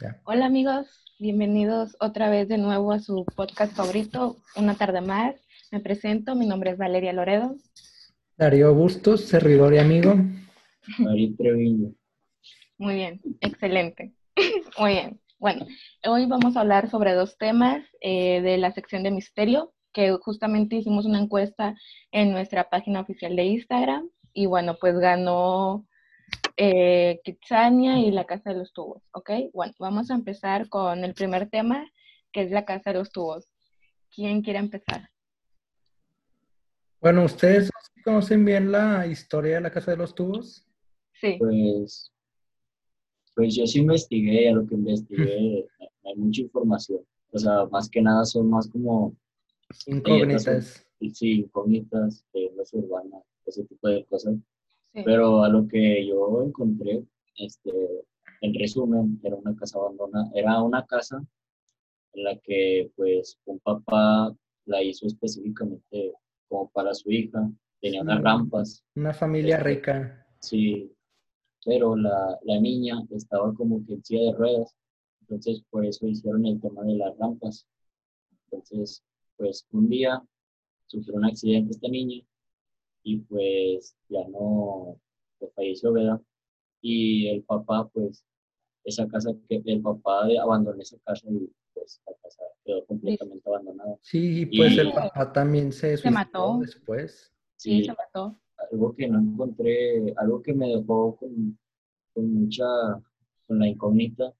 Ya. Hola amigos, bienvenidos otra vez de nuevo a su podcast favorito, Una tarde más. Me presento, mi nombre es Valeria Loredo. Darío Bustos, servidor y amigo. Treviño. Muy bien, excelente. Muy bien. Bueno, hoy vamos a hablar sobre dos temas eh, de la sección de misterio, que justamente hicimos una encuesta en nuestra página oficial de Instagram y bueno, pues ganó eh, Kitsania y la Casa de los Tubos, ¿ok? Bueno, vamos a empezar con el primer tema, que es la Casa de los Tubos. ¿Quién quiere empezar? Bueno, ¿ustedes conocen bien la historia de la Casa de los Tubos? Sí, Pues, pues yo sí investigué, a lo que investigué hay mucha información. O sea, más que nada son más como, Incógnitas. sí, incógnitas, leyendas urbanas, ese tipo de cosas. Sí. Pero a lo que yo encontré, este, en resumen, era una casa abandonada, era una casa en la que pues un papá la hizo específicamente como para su hija, tenía unas rampas, Una familia Este, rica. sí, pero la, la niña estaba como que en silla de ruedas, entonces por eso hicieron el tema de las rampas. Entonces, pues un día sufrió un accidente esta niña y pues ya no, pues falleció, ¿verdad? Y el papá, pues, esa casa, que el papá abandonó esa casa y pues la casa quedó completamente abandonada. Sí, y pues Y- el papá también se suicidó mató. después. sí, Sí, se mató. algo que no encontré, algo que me dejó con, con mucha, con la incógnita,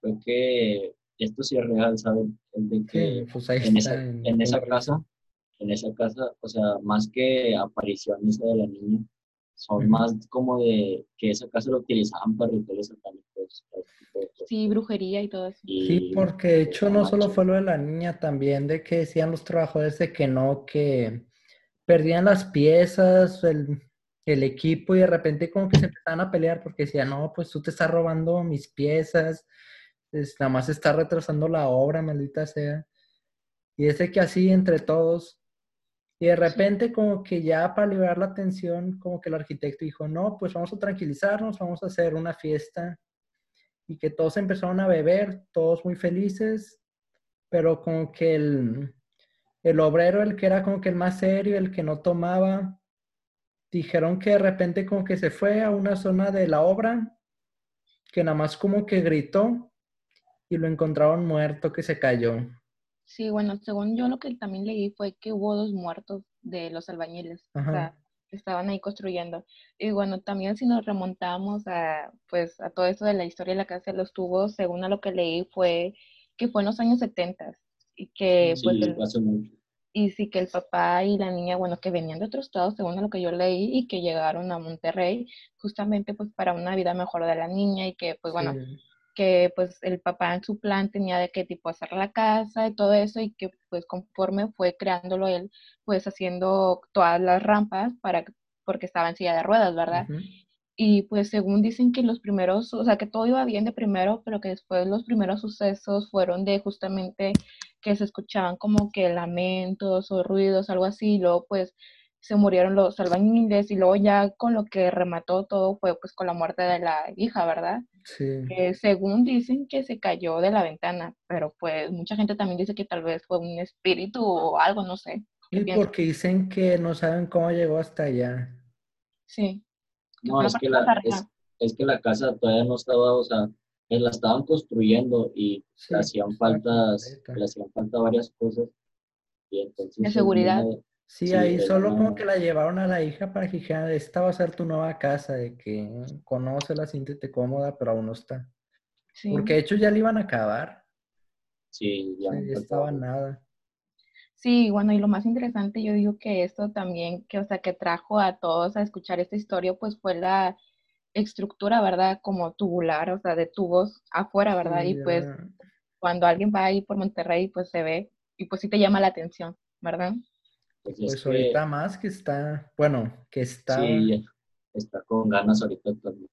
fue que esto sí es real, ¿saben? El de Sí, que pues ahí en está. esa, en- en esa casa, en esa casa, o sea, más que apariciones de la niña, son más como de que esa casa lo utilizaban para rituales satánicos. ese. Sí, brujería y todo eso. Sí, porque de hecho no solo fue lo de la niña, también de que decían los trabajadores de que no, que perdían las piezas, el, el equipo y de repente como que se empezaban a pelear porque decían, no, pues tú te estás robando mis piezas, es, nada más está retrasando la obra, maldita sea. Y es de que así entre todos. Y de repente como que ya para liberar la tensión, como que el arquitecto dijo, no, pues vamos a tranquilizarnos, vamos a hacer una fiesta y que todos empezaron a beber, todos muy felices, pero como que el, el obrero, el que era como que el más serio, el que no tomaba, dijeron que de repente como que se fue a una zona de la obra, que nada más como que gritó y lo encontraron muerto, que se cayó. Sí, bueno, según yo lo que también leí fue que hubo dos muertos de los albañiles, o Ajá. sea, que estaban ahí construyendo. Y bueno, también si nos remontamos a, pues, a todo esto de la historia de la casa de los tubos, según a lo que leí fue que fue en los años 70 y que, Sí, pues, el- hace mucho. y sí que el papá y la niña, bueno, que venían de otro estado, según a lo que yo leí, y que llegaron a Monterrey justamente, pues, para una vida mejor de la niña y que, pues, bueno, Sí. Que pues el papá en su plan tenía de qué tipo hacer la casa y todo eso y que pues conforme fue creándolo él, pues haciendo todas las rampas para porque estaba en silla de ruedas, ¿verdad? Y pues según dicen que los primeros, o sea, que todo iba bien de primero, pero que después los primeros sucesos fueron de justamente que se escuchaban como que lamentos o ruidos, algo así, y luego pues se murieron los albañiles y luego ya con lo que remató todo fue pues con la muerte de la hija, ¿verdad? Sí. según dicen que se cayó de la ventana, pero pues mucha gente también dice que tal vez fue un espíritu o algo, no sé. ¿Qué Y piensas? porque dicen que no saben cómo llegó hasta allá. Sí. No, es que, la, es, es que la casa todavía no estaba, o sea, la estaban construyendo y Sí, le hacían faltas, le hacían falta varias cosas. Y entonces De seguridad. Sí, Sí, ahí solo como que la llevaron a la hija para que dijera, esta va a ser tu nueva casa, de que conócela, siéntete cómoda, pero aún no está. Sí. Porque de hecho ya le iban a acabar, Sí, ya no ya estaba nada. Sí, bueno, y lo más interesante, yo digo que esto también, que o sea, que trajo a todos a escuchar esta historia, pues fue la estructura, ¿verdad? Como tubular, o sea, de tubos afuera, ¿verdad? Sí, Y pues ya- cuando alguien va ahí por Monterrey, pues se ve y pues sí te llama la atención, ¿verdad? Pues es Pues que ahorita más que está, bueno, que está... sí, está con ganas ahorita actualmente.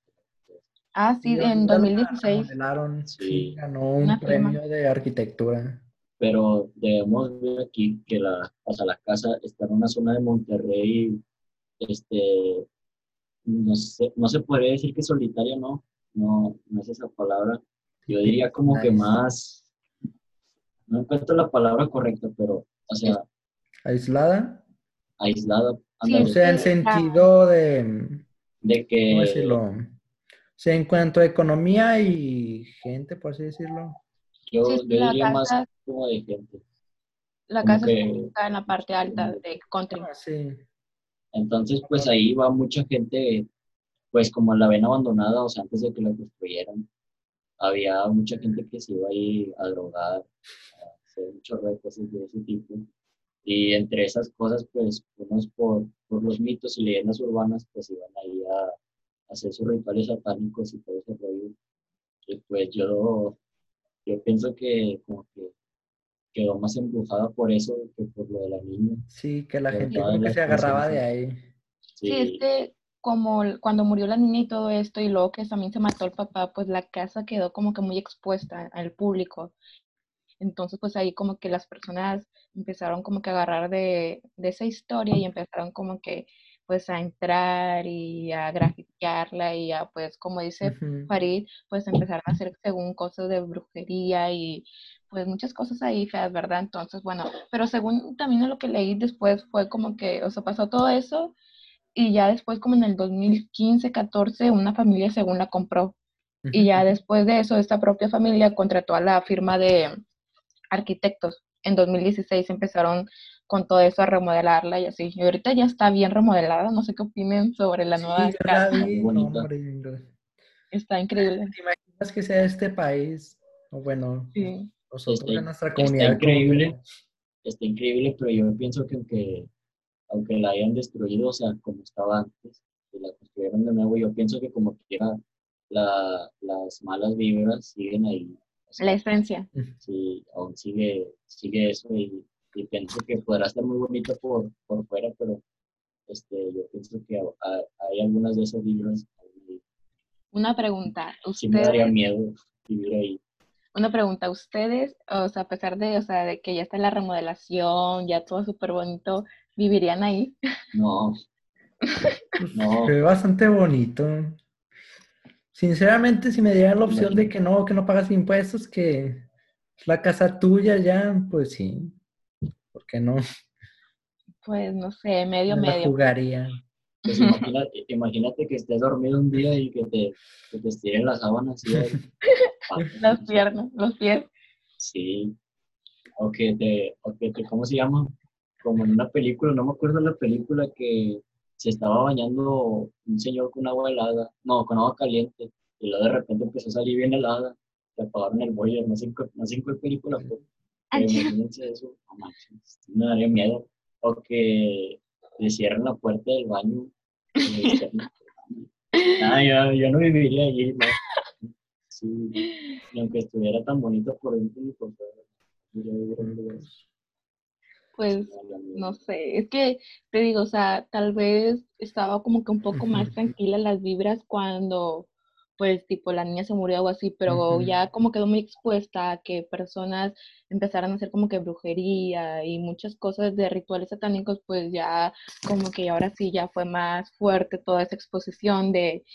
Ah, sí, en ahorita lo 2016. remodelaron, sí, Sí. ganó un Una premio de arquitectura. Pero debemos ver aquí que la, o sea, la casa está en una zona de Monterrey, este, no sé, no se podría decir que solitaria, no, no, no es esa palabra, yo diría como que más, no encuentro la palabra correcta, pero, o sea, ¿Aislada? aislada. Sí, O sea, en sentido de, de que, ¿cómo decirlo? O sea, en cuanto a economía y gente, por así decirlo. yo, Sí, yo la diría más casa- como de gente. La Como casa que- está en la parte alta de country. Ah, sí. Entonces, pues ahí va mucha gente, pues como la ven abandonada, o sea, antes de que la construyeran, había mucha gente que se iba ahí a drogar, a hacer de cosas de ese tipo. Y entre esas cosas, pues, unos por, por los mitos y leyendas urbanas, pues iban ahí a, a hacer sus rituales satánicos y todo ese rollo. Y pues yo, yo pienso que como que quedó más embrujada por eso que por lo de la niña. Sí, que la Pero gente como que se agarraba de ahí. Sí, es que como cuando murió la niña y todo esto, y luego que también se mató el papá, pues la casa quedó como que muy expuesta al público. Entonces, pues ahí como que las personas empezaron como que a agarrar de, de esa historia y empezaron como que pues a entrar y a grafitearla y a pues como dice. Farid, pues empezaron a hacer según cosas de brujería y pues muchas cosas ahí feas, ¿verdad? Entonces, bueno, pero según también lo que leí después fue como que, o sea, pasó todo eso y ya después como en el 2015, 14, una familia según la compró. Y ya después de eso, esta propia familia contrató a la firma de arquitectos. En 2016 empezaron con todo eso a remodelarla y así. Y ahorita ya está bien remodelada. No sé qué opinen sobre la Sí, nueva casa. no. Está increíble. ¿Te imaginas que sea este país? O bueno, Sí. nosotros Está- en nuestra está comunidad. como que- increíble. Está increíble, pero yo pienso que aunque, aunque la hayan destruido, o sea, como estaba antes, y la construyeron de nuevo, yo pienso que como quiera, la, las malas vibras siguen ahí. La esencia. sí, aún sigue, sigue eso y, y pienso que podrá estar muy bonito por, por fuera, pero este, yo pienso que ha- ha- hay algunas de esas vibras ahí. Una pregunta. sí me daría ¿Ustedes, miedo vivir ahí. una pregunta, ustedes, o sea, a pesar de, o sea, de que ya está la remodelación, ya todo súper bonito, ¿vivirían ahí? No, No. Se ve bastante bonito. Sinceramente, si me dieran la opción de que no, que no pagas impuestos, que es la casa tuya ya, pues sí. ¿Por qué no? Pues no sé, medio, Me la medio. jugaría. pues imagínate, imagínate que estés dormido un día y que te, que te estiren las sábanas de- Las piernas, los pies. Sí. O que te, o que te, ¿cómo se llama? Como en una película, no me acuerdo la película que se estaba bañando un señor con agua helada, no, con agua caliente, y luego de repente empezó a salir bien helada, le apagaron el boiler, no sé, no sé en cuál película fue, imagínense eso, no manches, me daría miedo. O que le cierren la puerta del baño. y Ah, yo, yo no viviría allí, no. Sí, ni aunque estuviera tan bonito por dentro y por fuera. iría a vivir en. Pues no sé, es que te digo, o sea, tal vez estaba como que un poco más tranquila las vibras cuando, pues, tipo, la niña se murió o así, pero ya como quedó muy expuesta a que personas empezaran a hacer como que brujería y muchas cosas de rituales satánicos, pues ya como que ahora sí ya fue más fuerte toda esa exposición de,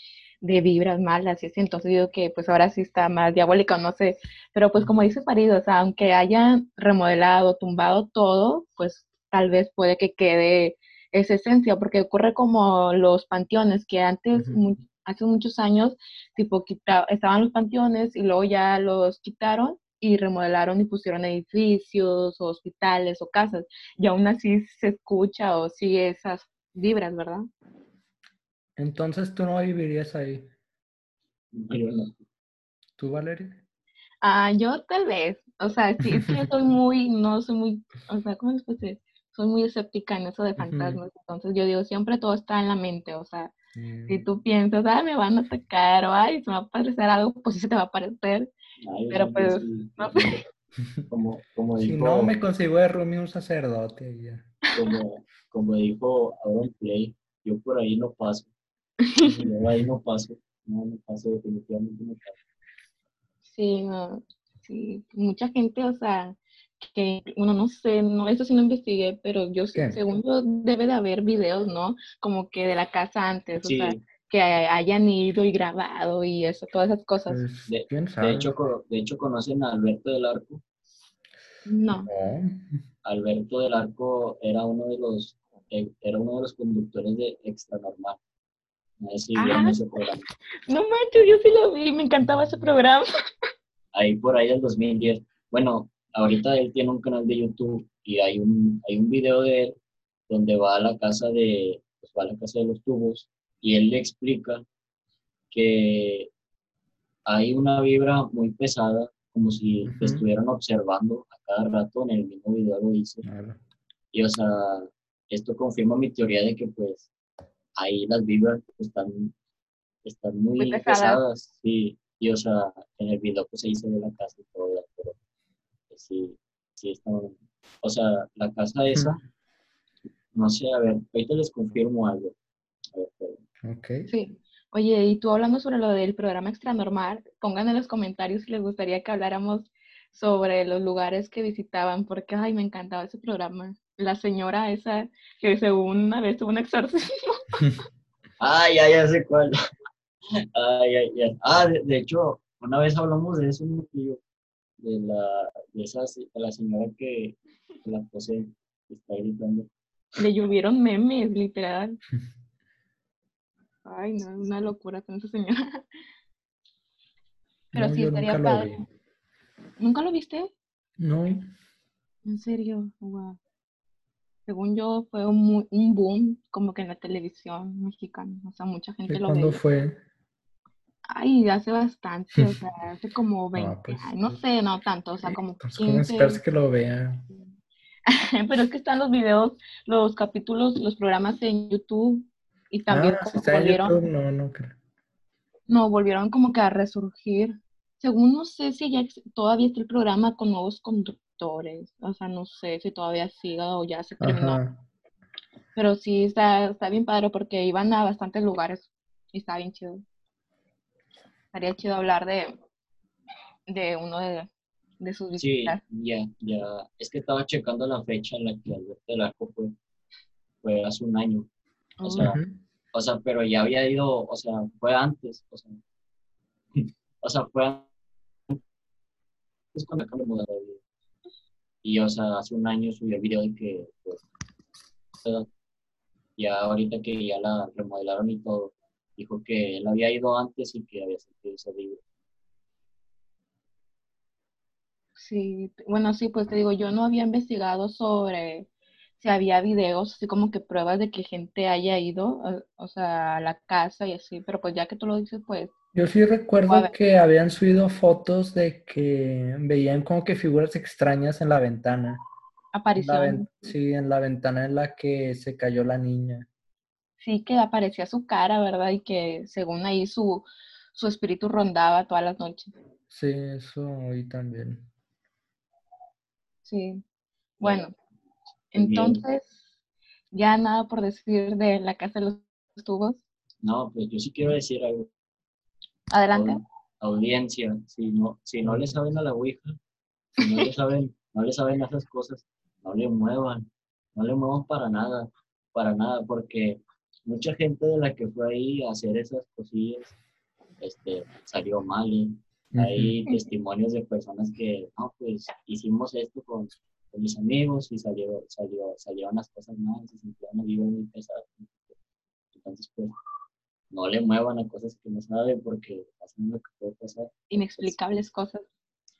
de vibras malas y así, entonces digo que pues ahora sí está más diabólica, no sé, pero pues como dice Farid, o sea, aunque hayan remodelado, tumbado todo, pues tal vez puede que quede esa esencia, porque ocurre como los panteones, que antes, mu- hace muchos años, tipo, quita- estaban los panteones y luego ya los quitaron y remodelaron y pusieron edificios, o hospitales o casas, y aún así se escucha o sigue esas vibras, ¿verdad? Entonces tú no vivirías ahí. Yo no. ¿Tú, Valeria? Ah, yo tal vez, o sea, sí, es que yo soy muy, no soy muy, o sea, ¿cómo les puedo decir? Soy muy escéptica en eso de fantasmas, entonces yo digo, siempre todo está en la mente, o sea, si tú piensas, ay, me van a atacar, o ay, se me va a aparecer algo, pues sí se te va a aparecer, Ay, Pero, pues, sí- no Como, como Si dijo, no, me consigo de roomie un sacerdote ya. como, como dijo Aaron Play, yo por ahí no paso. Yo ahí no paso. No, no paso, definitivamente no paso. Sí, no, sí, mucha gente, o sea, que uno no sé, no, eso sí no investigué, pero yo sí- ¿Qué? según yo debe de haber videos, ¿no? Como que de la casa antes, o sea, que hayan ido y grabado y eso, todas esas cosas. Pues, De, ¿quién de sabe? hecho, de hecho, conocen a Alberto del Arco. No. No. Alberto del Arco era uno de los, eh, era uno de los conductores de Extra Vieron Ah. ese programa. No manches, yo sí lo vi, me encantaba ese programa. Ahí por ahí del 2010. Bueno, ahorita él tiene un canal de YouTube y hay un, hay un video de él donde va a la casa de, pues va a la casa de los tubos y él le explica que hay una vibra muy pesada, como si te Ujú. estuvieran observando a cada rato, en el mismo video lo dice. Claro. Y o sea, esto confirma mi teoría de que pues ahí las vibras pues, están, están muy, Muy pesadas. pesadas, sí. Y o sea, en el video pues ahí se ve la casa y todo, pero pues, sí, sí está, o sea, la casa esa, no sé, a ver, ahorita les confirmo algo. A ver, pero- Ok. Sí. Oye, y tú hablando sobre lo del programa Extra Normal, pongan en los comentarios si les gustaría que habláramos sobre los lugares que visitaban, porque, ay, me encantaba ese programa. La señora esa que según una vez tuvo un exorcismo. Ah, ya, ya sé cuál. Ah, ya, ya. Ah, de, de hecho, una vez hablamos de eso, yo, de la, de esa, de la señora que, que la posee, que está gritando. Le llovieron memes, literal. Ay, no, una locura con esa señora. Pero No, sí, estaría nunca lo padre. vi. ¿Nunca lo viste? No. En serio, wow. Según yo, fue un, un boom como que en la televisión mexicana. O sea, mucha gente ¿De lo cuándo veía. fue? Ay, hace bastante, o sea, hace como 20 pues, años. No sé, no tanto, o sea, como Pues, ¿cómo 15. esperas que lo vea? Pero es que están los videos, los capítulos, los programas en YouTube y también ah, si en volvieron, YouTube, no, no creo. no, volvieron como que a resurgir. Según no sé si ya todavía está el programa con nuevos conductores, o sea, no sé si todavía siga o ya se terminó. Ajá. Pero sí está, está bien padre porque iban a bastantes lugares y está bien chido. Estaría chido hablar de, de uno de, de sus Sí, visitas. ya, ya. Es que estaba checando la fecha en la que Alberto del Arco fue, fue hace un año. O sea, Ujú. o sea, pero ya había ido, o sea, fue antes, o sea, o sea, fue antes cuando acabo de mudar de vida. Y, o sea, hace un año subió el video de que, pues, o ya ahorita que ya la remodelaron y todo, dijo que él había ido antes y que había sentido ese libro. Sí, bueno, sí, pues te digo, yo no había investigado sobre si había videos, así como que pruebas de que gente haya ido, eh, o sea, a la casa y así, pero pues ya que tú lo dices, pues, Yo sí recuerdo que habían subido fotos de que veían como que figuras extrañas en la ventana. Aparición, ven- sí, en la ventana en la que se cayó la niña. sí que aparecía su cara, ¿verdad? Y que según ahí su, su espíritu rondaba todas las noches. Sí, eso oí también. Sí, bueno, bien. entonces, ya nada por decir de la casa de los tubos. No, pues yo sí quiero decir algo. Adelante. Aud- audiencia, si no, si no le saben a la Ouija, si no le saben, no le saben a esas cosas, no le muevan, no le muevan para nada, para nada, porque mucha gente de la que fue ahí a hacer esas cosillas, este, salió mal, ¿eh? Hay testimonios de personas que, no, pues hicimos esto con, con mis amigos y salió, salió, salieron las cosas mal, se sintieron vibra muy pesada. Entonces, pues, no le muevan a cosas que no saben porque pasan lo que puede pasar. Inexplicables cosas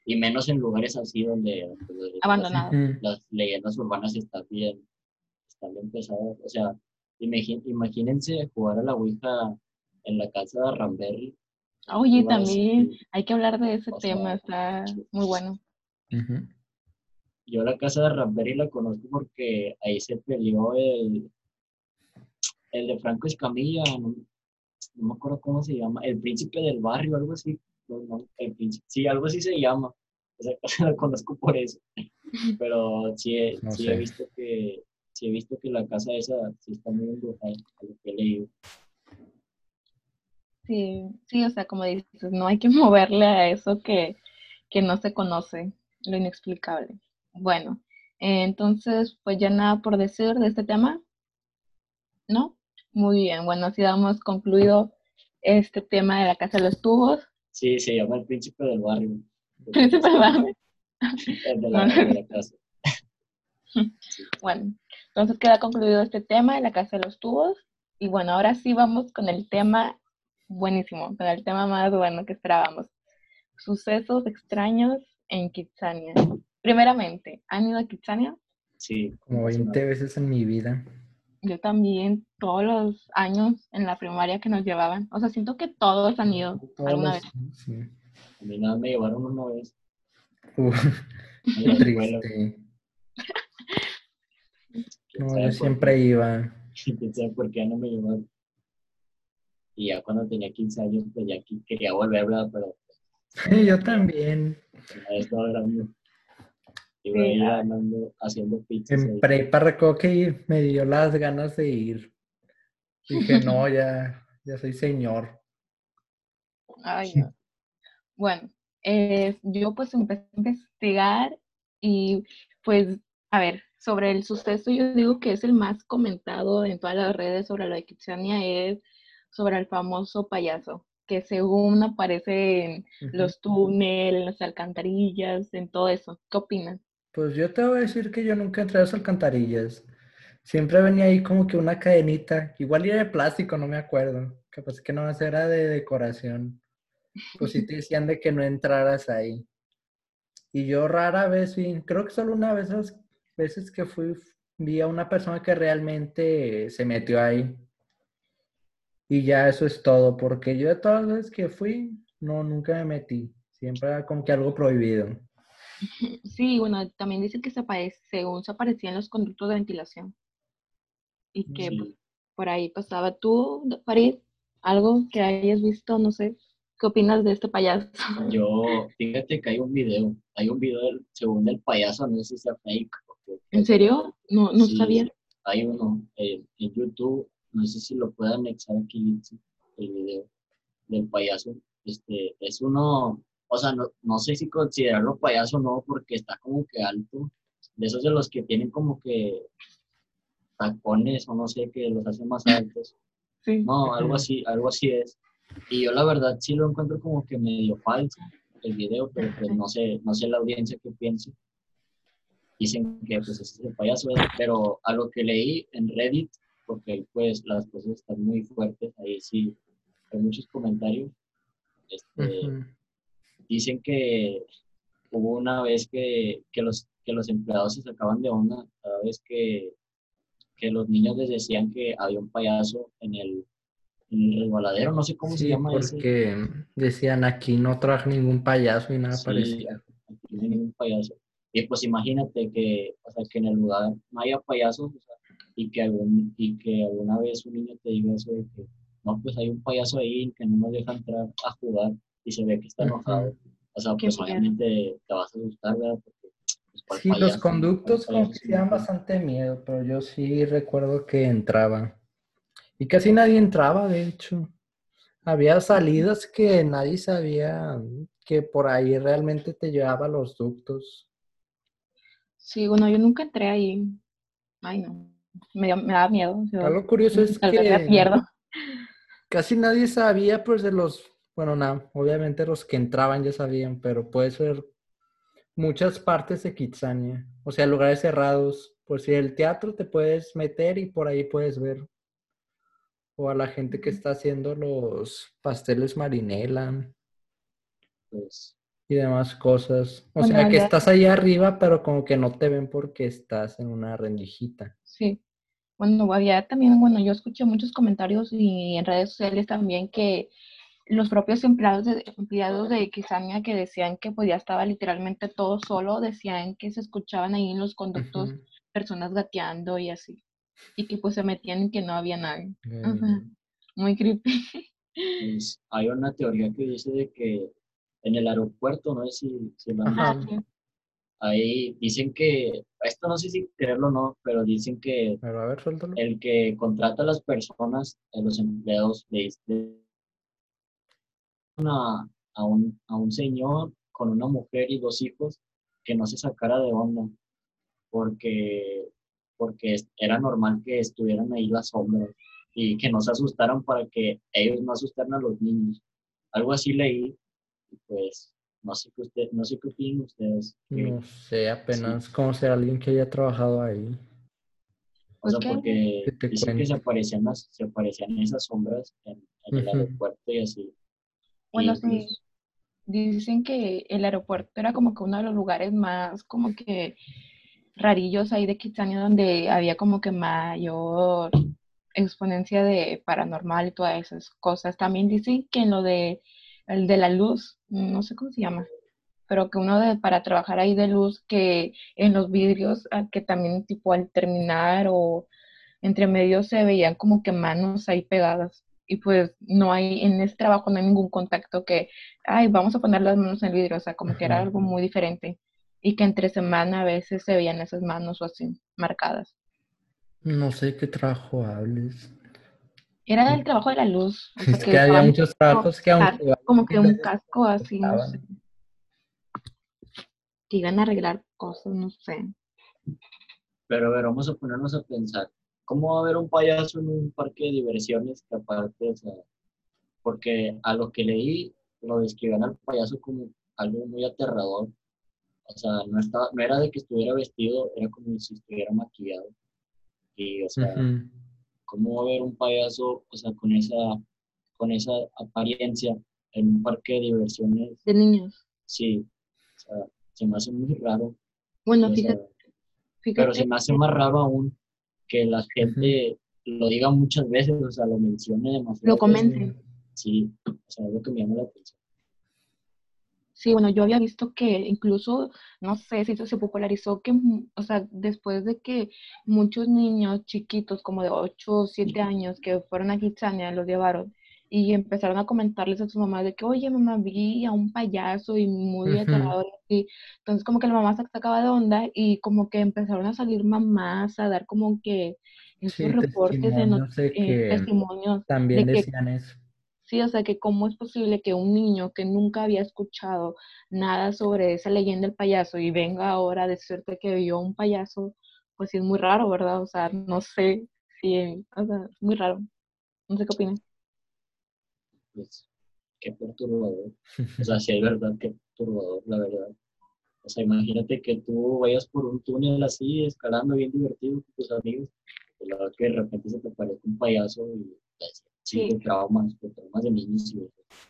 Y menos en lugares así donde, donde las, abandonadas. Ujú. las leyendas urbanas están bien, están bien pesadas. O sea, imagínense jugar a la Ouija en la casa de Ramberry. Oye, también así. hay que hablar de ese O sea, tema, está muy bueno. Yo la casa de Ramberry la conozco porque ahí se peleó el, el de Franco Escamilla, no, no me acuerdo cómo se llama, el príncipe del barrio, algo así. No, no, el príncipe, sí, algo así se llama. Esa casa la conozco por eso. Pero sí, he- No sí he visto que sí he visto que la casa esa sí está muy embrujada, a lo que he leído. Sí, sí, o sea, como dices, no hay que moverle a eso que, que no se conoce, lo inexplicable. Bueno, eh, entonces, pues ya nada por decir de este tema, ¿no? Muy bien, bueno, así damos concluido este tema de la Casa de los Tubos. Sí, se llama El Príncipe del Barrio. Príncipe del Barrio. El de la, de la casa. Bueno, entonces queda concluido este tema de la Casa de los Tubos. Y bueno, ahora sí vamos con el tema buenísimo, con el tema más bueno que esperábamos. Sucesos extraños en Kitsania. Primeramente, ¿han ido a Kitsania? Sí. Como 20 veces en mi vida. Yo también, todos los años en la primaria que nos llevaban. O sea, siento que todos han ido Todos alguna los- vez. sí. A mí nada me llevaron una vez. Uf, a qué triste. ¿Quién No, yo siempre iba. ¿Quién sabe por qué no me llevaron? Y ya cuando tenía 15 años, pues ya quería volver, ¿verdad? Pero Yo también. a estaba grande. Iba Sí, andando, haciendo pizzas. En ahí. prepa recuerdo que me dio las ganas de ir. Dije, no, ya, ya soy señor. Ay, no. Bueno, eh, yo pues empecé a investigar y pues, a ver, sobre el suceso yo digo que es el más comentado en todas las redes sobre la de Kitsania es sobre el famoso payaso, que según aparece en los túneles, en las alcantarillas, en todo eso. ¿Qué opinan? Pues yo te voy a decir que yo nunca entré a las alcantarillas. Siempre venía ahí como que una cadenita. Igual era de plástico, no me acuerdo. Capaz que no era de decoración. Pues sí te decían de que no entraras ahí. Y yo rara vez vi, creo que solo una vez las veces que fui, vi a una persona que realmente se metió ahí. Y ya eso es todo, porque yo de todas las veces que fui, no, nunca me metí. Siempre era como que algo prohibido. Sí, bueno, también dicen que se aparece, según se aparecían los conductos de ventilación. Y que pues, Sí. por ahí pasaba. ¿Tú, Farid, algo que hayas visto? No sé. ¿Qué opinas de este payaso? Yo, fíjate que hay un video, hay un video del- según el payaso, no sé si sea fake. ¿En serio? No, no Sí, sabía. Hay uno eh, en YouTube, no sé si lo puedo anexar aquí el video del payaso. Este, es uno, o sea, no, no sé si considerarlo payaso o no, porque está como que alto. De esos de los que tienen como que tacones o no sé, que los hacen más altos. Sí. No, algo así, algo así es. Y yo la verdad sí lo encuentro como que medio falso el video, pero pues no sé, no sé la audiencia qué piense. Dicen que pues ese es el payaso, pero a lo que leí en Reddit, porque pues las cosas están muy fuertes, ahí sí hay muchos comentarios. Este. Dicen que hubo una vez que, que los, que los empleados se sacaban de onda cada vez que, que los niños les decían que había un payaso en el, en el resbaladero, no sé cómo se llama ese. porque decían aquí no traje ningún payaso y nada Sí, parecía. aquí no hay ningún payaso. Y pues imagínate que, o sea, que en el lugar no haya payasos o sea, y, que algún, y que alguna vez un niño te diga eso de que no, pues hay un payaso ahí que no nos deja entrar a jugar y se ve que está enojado. O sea, Qué pues obviamente te vas a asustar, ¿verdad? Porque, pues, ¿cuál Sí, los conductos ¿Cuál como que mete? bastante miedo, pero yo sí recuerdo que entraba. Y casi nadie entraba, de hecho. Había salidas que nadie sabía que por ahí realmente te llevaba los ductos. Sí, bueno, yo nunca entré ahí. Ay, no. Me, da- me da miedo. yo Algo curioso es que pierdo. casi nadie sabía, pues de los, bueno, no, obviamente los que entraban ya sabían, pero puede ser muchas partes de Kitsania, o sea, lugares cerrados. Por si el teatro te puedes meter y por ahí puedes ver. O a la gente que está haciendo los pasteles marinela Pues y demás cosas. O Bueno, sea, que allá- estás ahí arriba, pero como que no te ven porque estás en una rendijita. Sí. Bueno, había también, bueno, yo escuché muchos comentarios y en redes sociales también que los propios empleados de, empleados de Kitsania que decían que pues ya estaba literalmente todo solo, decían que se escuchaban ahí en los conductos Ujú. personas gateando y así. Y que pues se metían y que no había nadie. Ajá. Mm, Muy creepy. pues, hay una teoría que dice de que en el aeropuerto, no sé si, si lo han Ajá. visto, Ah, sí. ahí dicen que, esto no sé si creerlo o no, pero dicen que Pero a ver, el que contrata a las personas, a los empleados, le a, a un, a un señor con una mujer y dos hijos que no se sacara de onda, porque, porque era normal que estuvieran ahí las sombras. y que no se asustaran para que ellos no asustaran a los niños. Algo así leí y pues no sé qué usted, no sé qué opinan ustedes. No sé, apenas como ser alguien que haya trabajado ahí. O sea, porque dicen que se aparecían, las, se aparecían esas sombras en, en el Ujú. aeropuerto y así. Bueno, sí. pues, Dicen que el aeropuerto era como que uno de los lugares más como que rarillos ahí de Kitsania donde había como que mayor exponencia de paranormal y todas esas cosas. También dicen que en lo de el de la luz, no sé cómo se llama, pero que uno de para trabajar ahí de luz que en los vidrios ah, que también tipo al terminar o entre medio se veían como que manos ahí pegadas. Y pues no hay, en ese trabajo no hay ningún contacto que, ay, vamos a poner las manos en el vidrio, o sea, como que era algo muy diferente. Y que entre semana a veces se veían esas manos o así, marcadas. No sé qué trabajo hables. Era el trabajo de la luz, o sea, Es que había muchos trabajos que aunque como que un casco así, no sé, que iban a arreglar cosas, no sé. Pero a ver, vamos a ponernos a pensar. ¿Cómo va a haber un payaso en un parque de diversiones que aparte, o sea, porque a lo que leí, lo describían al payaso como algo muy aterrador. O sea, no, estaba, no era de que estuviera vestido, era como si estuviera maquillado. Y, o sea, Ujú. ¿cómo va a haber un payaso, o sea, con esa, con esa apariencia en un parque de diversiones? De niños. Sí, o sea, se me hace muy raro. Bueno, sea, fíjate, pero se fíjate me hace más raro aún que la gente lo diga muchas veces, o sea, lo mencione demasiado. Lo comenten. Sí, o sea, es lo que me llama la atención. Sí, bueno, yo había visto que incluso, no sé si se popularizó, que, mm, o sea, después de que muchos niños chiquitos, como de 8 o 7 años, que fueron a Kitsania, los llevaron y empezaron a comentarles a sus mamás de que, oye, mamá, vi a un payaso y muy aterrador. Y entonces como que la mamá se sacaba de onda y como que empezaron a salir mamás a dar como que esos Sí, reportes de not- testimonios de eh, que testimonios también de que decían eso. Sí, o sea, que cómo es posible que un niño que nunca había escuchado nada sobre esa leyenda del payaso y venga ahora a decirte que vio un payaso, pues sí es muy raro, ¿verdad? O sea, no sé si, o sea, es muy raro. No sé qué opinas. Pues, qué perturbador. O sea, si es verdad, qué perturbador, la verdad. O sea, imagínate que tú vayas por un túnel así, escalando bien divertido con tus amigos, y luego que de repente se te aparece un payaso y pues, sí, Sí. traumas, te traumas de niños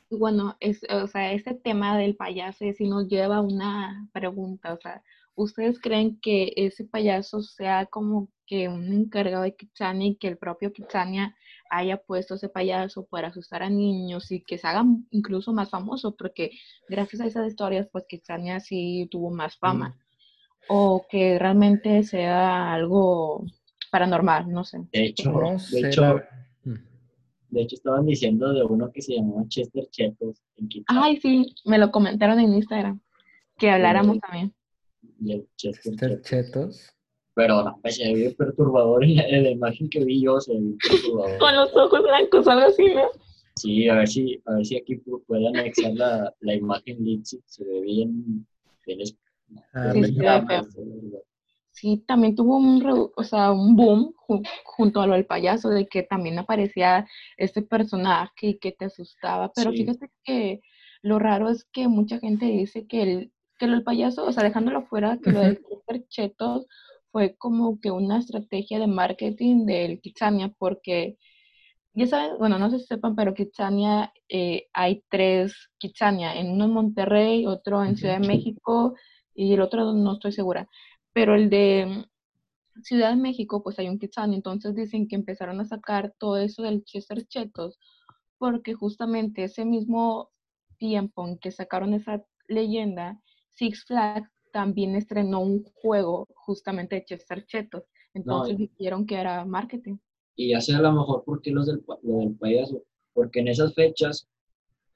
Y bueno, es, o sea, ese tema del payaso sí nos lleva a una pregunta, o sea, ¿ustedes creen que ese payaso sea como que un encargado de Kitsania y que el propio Kitsania haya puesto ese payaso para asustar a niños y que se haga incluso más famoso? Porque gracias a esas historias, pues Kitsania sí tuvo más fama. O que realmente sea algo paranormal, no sé. De hecho, No de sé, hecho, la- Mm. de hecho estaban diciendo de uno que se llamaba Chester Chetos en Ay, sí, me lo comentaron en Instagram, que habláramos también. Chester Chetos. Pero no, pues, se ve bien perturbador en la, en la imagen que vi yo, se ve perturbador. Con los ojos blancos, algo así, ¿no? Sí, a ver si, a ver si aquí pu- puede anexar la, la imagen Litzy, se ve bien, bien es- Ah, Sí, me- sí, también tuvo un, re- o sea, un boom ju- junto a lo del payaso, de que también aparecía este personaje y que te asustaba. Pero Sí. fíjate que lo raro es que mucha gente dice que el, que lo del payaso, o sea, dejándolo fuera, que lo del Chetos fue como que una estrategia de marketing del Kitsania, porque ya saben, bueno, no si sepan, pero Kitsania, eh, hay tres Kitsania, en uno en Monterrey, otro en Ciudad de México y el otro no estoy segura. Pero el de Ciudad de México, pues hay un Kitsania, entonces dicen que empezaron a sacar todo eso del Chester Chetos, porque justamente ese mismo tiempo en que sacaron esa leyenda, Six Flags también estrenó un juego justamente de Chester Chetos. Entonces y- dijeron que era marketing. Y ya sé a lo mejor por qué los del, pa- lo del payaso, porque en esas fechas,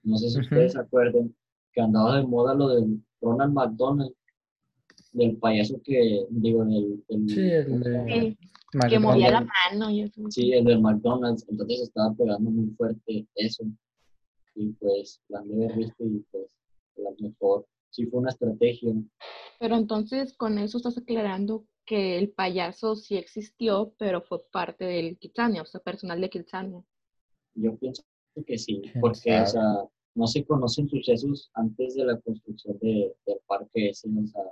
no sé si ustedes se acuerdan, que andaba de moda lo del Ronald McDonald, del payaso que, digo, del, del- Sí, el ¿cómo se de- que McDonald's. movía la mano y eso. Sí, el del McDonald's, entonces estaba pegando muy fuerte eso. Y pues la han de haber visto y pues a lo mejor sí fue una estrategia. Pero entonces con eso estás aclarando que el payaso sí existió, pero fue parte del Kitsania, o sea, personal de Kitsania. Yo pienso que sí, porque, o sea, no se conocen sucesos antes de la construcción de, del parque ese, o sea,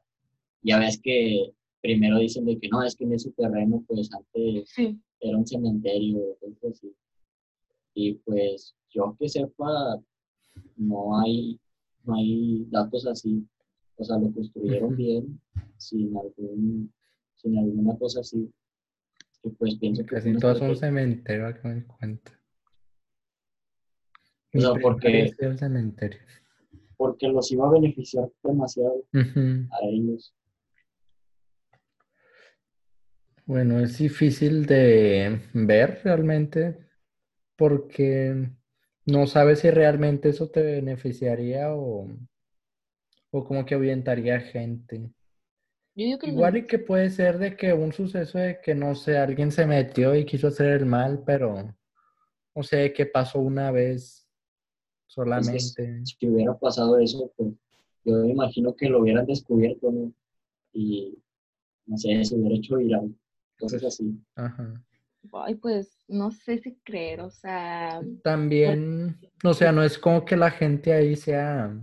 ya ves que primero dicen de que no, es que en ese terreno, pues antes era un cementerio, entonces, y pues yo que sepa, no hay, no hay datos así, o sea, lo construyeron bien, sin algún sin alguna cosa así. Y pues pienso que. Casi todo es un cementerio, acá me cuenta. O sea, porque. cementerio. Porque los iba a beneficiar demasiado a ellos. Bueno, es difícil de ver realmente porque no sabes si realmente eso te beneficiaría o, o como que ahuyentaría gente. Igual y que puede ser de que un suceso de que, no sé, alguien se metió y quiso hacer el mal, pero, no sé, que pasó una vez solamente. si hubiera pasado eso, pues yo me imagino que lo hubieran descubierto, ¿no? Y, no sé, se hubiera hecho viral, cosas así. Ajá. Ay, pues, no sé si creer, o sea... También, o sea, no es como que la gente ahí sea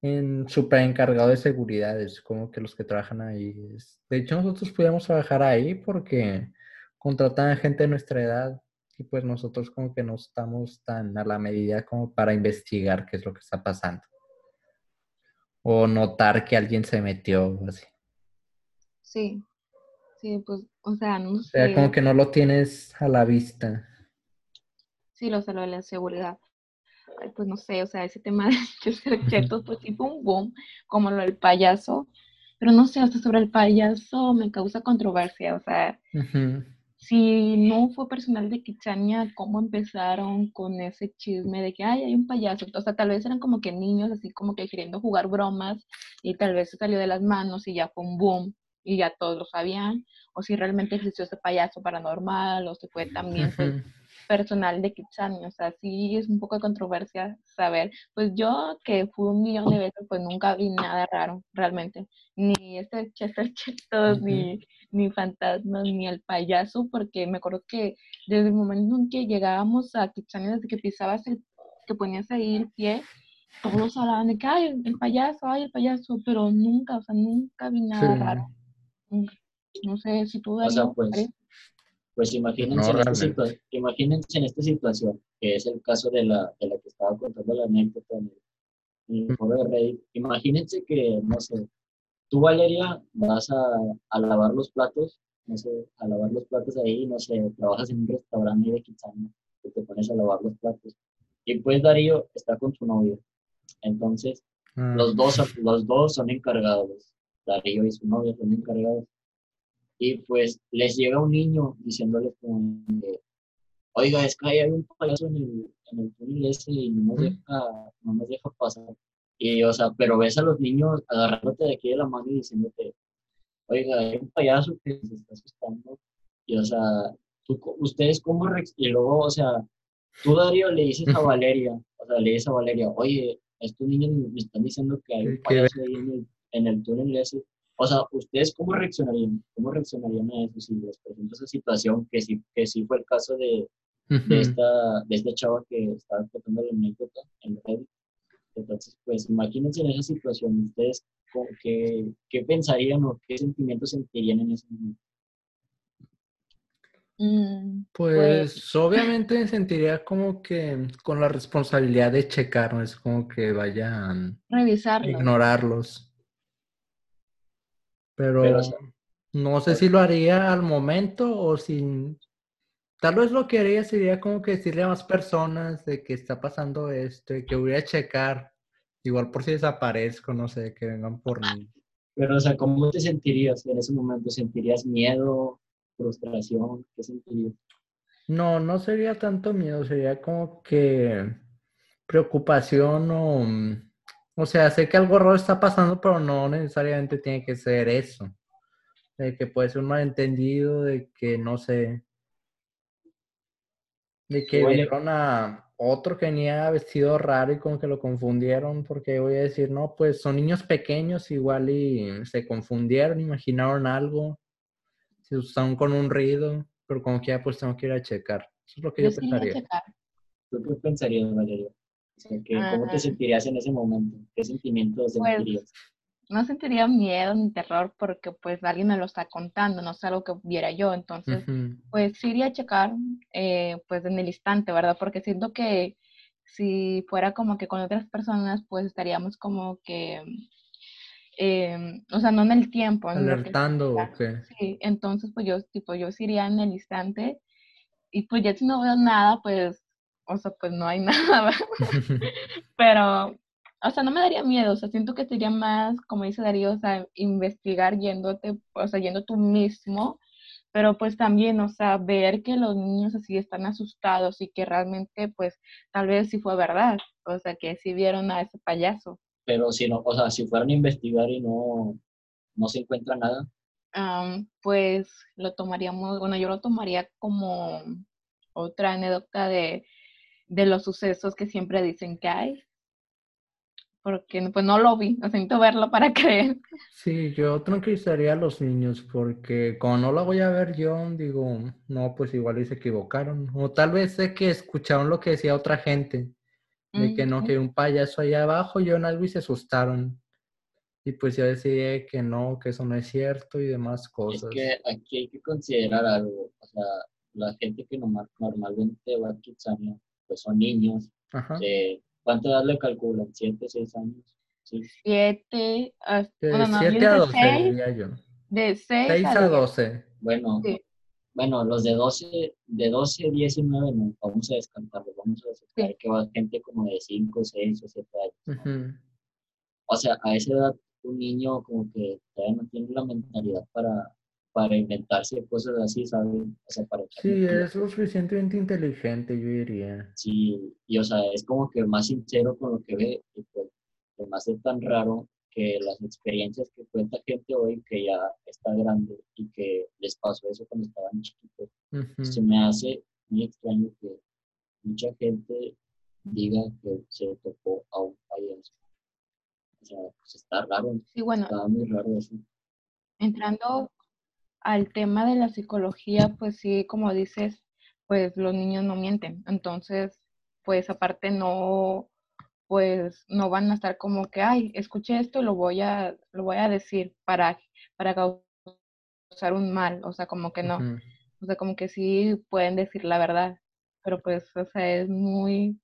en súper encargado de seguridad, es como que los que trabajan ahí. De hecho, nosotros podíamos trabajar ahí porque contratan a gente de nuestra edad y pues nosotros como que no estamos tan a la medida como para investigar qué es lo que está pasando. O notar que alguien se metió o así. Sí, sí, pues, o sea, no sé. O sea, como que no lo tienes a la vista. Sí, lo sé, lo de la seguridad pues no sé, o sea, ese tema de ser cierto, pues tipo un boom, como lo del payaso, pero no sé, hasta sobre el payaso me causa controversia, o sea, si no fue personal de Kichania, ¿cómo empezaron con ese chisme de que, ay, hay un payaso? O sea, tal vez eran como que niños, así como que queriendo jugar bromas, y tal vez se salió de las manos y ya fue un boom, y ya todos lo sabían, o si realmente existió ese payaso paranormal, o si fue también, pues, personal de Kitsani, o sea, sí es un poco de controversia saber. Pues yo que fui un millón de veces, pues nunca vi nada raro, realmente. Ni este Chester Chetos, ni, ni fantasmas, ni el payaso, porque me acuerdo que desde el momento en que llegábamos a Kitsani, desde que pisabas el, que ponías ahí el pie, todos hablaban de que, ay, el payaso, ay, el payaso, pero nunca, o sea, nunca vi nada raro. No sé si tú, Daniel, pues, pues imagínense, en esta imagínense en esta situación, que es el caso de la, de la que estaba contando la anécdota en el, foro de Reddit. Imagínense que, no sé, tú, Valeria, vas a, a, lavar los platos, no sé, a lavar los platos ahí, no sé, trabajas en un restaurante de Kitsania, y te pones a lavar los platos. Y pues Darío está con su novia. Entonces, ah. los, dos, los dos son encargados. Darío y su novia son encargados y pues les llega un niño diciéndoles como, oiga, es que hay un payaso en el, en el túnel ese y no nos, deja, no nos deja pasar. Y, o sea, pero ves a los niños agarrándote de aquí de la mano y diciéndote, oiga, hay un payaso que se está asustando. Y, o sea, tú, ustedes cómo, y luego, o sea, tú, Darío, le dices a Valeria, o sea, le dices a Valeria, oye, estos niños me están diciendo que hay un payaso ahí en el, en el túnel ese. O sea, ¿ustedes cómo reaccionarían? ¿Cómo reaccionarían a eso si les presento esa situación que sí, que sí fue el caso de, de, esta, de esta chava que estaba contando la anécdota en Reddit? Entonces, pues imagínense en esa situación, ¿ustedes qué, qué pensarían o qué sentimientos sentirían en ese momento? Mm, pues, pues, obviamente me sentiría como que con la responsabilidad de checar, no es como que vayan a ignorarlos. Pero, no sé si lo haría al momento o sin... Tal vez lo que haría sería como que decirle a más personas de que está pasando esto y que voy a checar. Igual por si desaparezco, no sé, que vengan por mí. Pero, o sea, ¿cómo te sentirías en ese momento? ¿Sentirías miedo, frustración? ¿Qué sentirías? No, no sería tanto miedo, sería como que preocupación o o sea, sé que algo raro está pasando, pero no necesariamente tiene que ser eso. De que puede ser un malentendido, de que no sé. De que vieron a, otro que venía vestido raro y como que lo confundieron porque voy a decir, no, pues son niños pequeños igual y se confundieron, imaginaron algo, se asustaron con un ruido, pero como que ya pues tengo que ir a checar. Eso es lo que yo, pensaría. checar. ¿Tú qué pensarías, Valeria? ¿Cómo te sentirías en ese momento? ¿Qué sentimientos Pues, sentirías? No sentiría miedo ni terror porque pues alguien me lo está contando, no es algo que viera yo, entonces Ujú. pues sí iría a checar eh, pues en el instante, ¿verdad? Porque siento que si fuera como que con otras personas pues estaríamos como que, em, o sea, no en el tiempo. Alertando o qué. Sí, entonces pues yo, tipo, yo sí iría en el instante y pues ya si no veo nada, pues, o sea, pues no hay nada, pero, o sea, no me daría miedo, o sea, siento que sería más, como dice Darío, o sea, investigar yéndote, o sea, yendo tú mismo, pero pues también, o sea, ver que los niños así están asustados y que realmente, pues, tal vez sí fue verdad, o sea, que sí vieron a ese payaso. Pero si no, o sea, si fueran a investigar y no, no se encuentra nada, pues lo tomaríamos, bueno, yo lo tomaría como otra anécdota de, de los sucesos que siempre dicen que hay, porque pues no lo vi, necesito verlo para creer. Sí, yo tranquilizaría a los niños porque como no la voy a ver yo, digo, no, pues igual y se equivocaron. O tal vez sé que escucharon lo que decía otra gente, de que no, que hay un payaso allá abajo, yo en algo y se asustaron. Y pues yo decidí que no, que eso no es cierto y demás es cosas. que aquí hay que considerar algo. O sea, la gente que normal- normalmente va a Kitsania, pues son niños. Ajá. de- ¿Cuánta edad le calculan? ¿Siete, seis años? Sí. Siete, hasta- De bueno, no, yo 7 digo a de 12 seis, diría yo. de 6 6 a a 10. 12. Bueno, Sí. bueno, los de 12, de 12, 19 no, vamos a descartarlos, vamos a descartar Sí. que va gente como de 5, 6 o 7 años. O sea, a esa edad un niño como que todavía no tiene la mentalidad para, para inventarse cosas así, ¿sabes? O sea, para Sí, es lo suficientemente inteligente, yo diría. Sí, y o sea, es como que más sincero con lo que ve, y pues se me hace tan raro que las experiencias que cuenta gente hoy que ya está grande y que les pasó eso cuando estaban chiquitos, Ujú. se me hace muy extraño que mucha gente diga que se tocó a un payaso. O sea, pues está raro, Sí, bueno, está muy raro eso. entrando al tema de la psicología, pues sí, como dices, pues los niños no mienten. Entonces, pues aparte no, pues no van a estar como que, ay, escuché esto, lo voy a, lo voy a decir para, para causar un mal. O sea, como que no. O sea, como que sí pueden decir la verdad. Pero pues, o sea, es muy,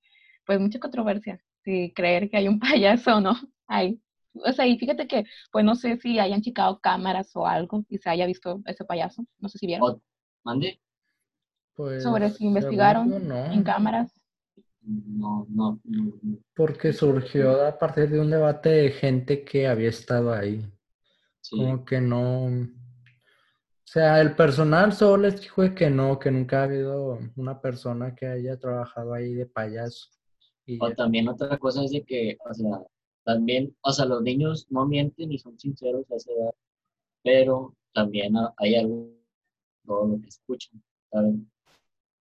pues mucha controversia. Si creer que hay un payaso o no. Hay. O sea, y fíjate que, pues no sé si hayan checado cámaras o algo y se haya visto ese payaso. No sé si vieron. ¿Mande? Pues, Sobre si investigaron no. en cámaras. No, no, no, no. Porque surgió a partir de un debate de gente que había estado ahí. Sí. Como que no. O sea, el personal solo les dijo que no, que nunca ha habido una persona que haya trabajado ahí de payaso. Y O ya. también otra cosa es de que, o sea, también, o sea, los niños no mienten y son sinceros a esa edad, pero también ha- hay algo todo lo que escuchan, ¿saben?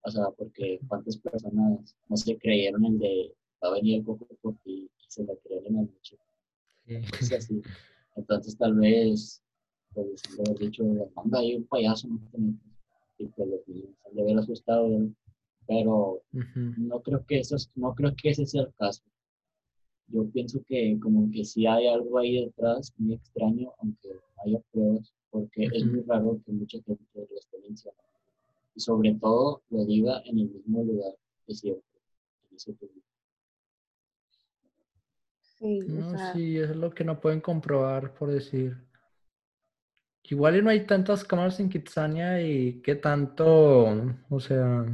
O sea, porque cuántas personas no se creyeron el de va a venir el coco por ti y se la creyeron en noche. Así. Entonces, tal vez, pues, de haber dicho, anda, hay un payaso, no te metas". Y pues los niños han de haber asustado, pero Ujú. no creo que eso es- no creo que ese sea el caso. Yo pienso que como que sí hay algo ahí detrás muy extraño, aunque no haya pruebas, porque es muy raro que mucha gente lo esté mencionando. Y sobre todo lo diga en el mismo lugar de siempre. en ese público. Sí, o No, sea, sí, es lo que no pueden comprobar, por decir. Igual y no hay tantas cámaras en Kitsania y qué tanto, o sea,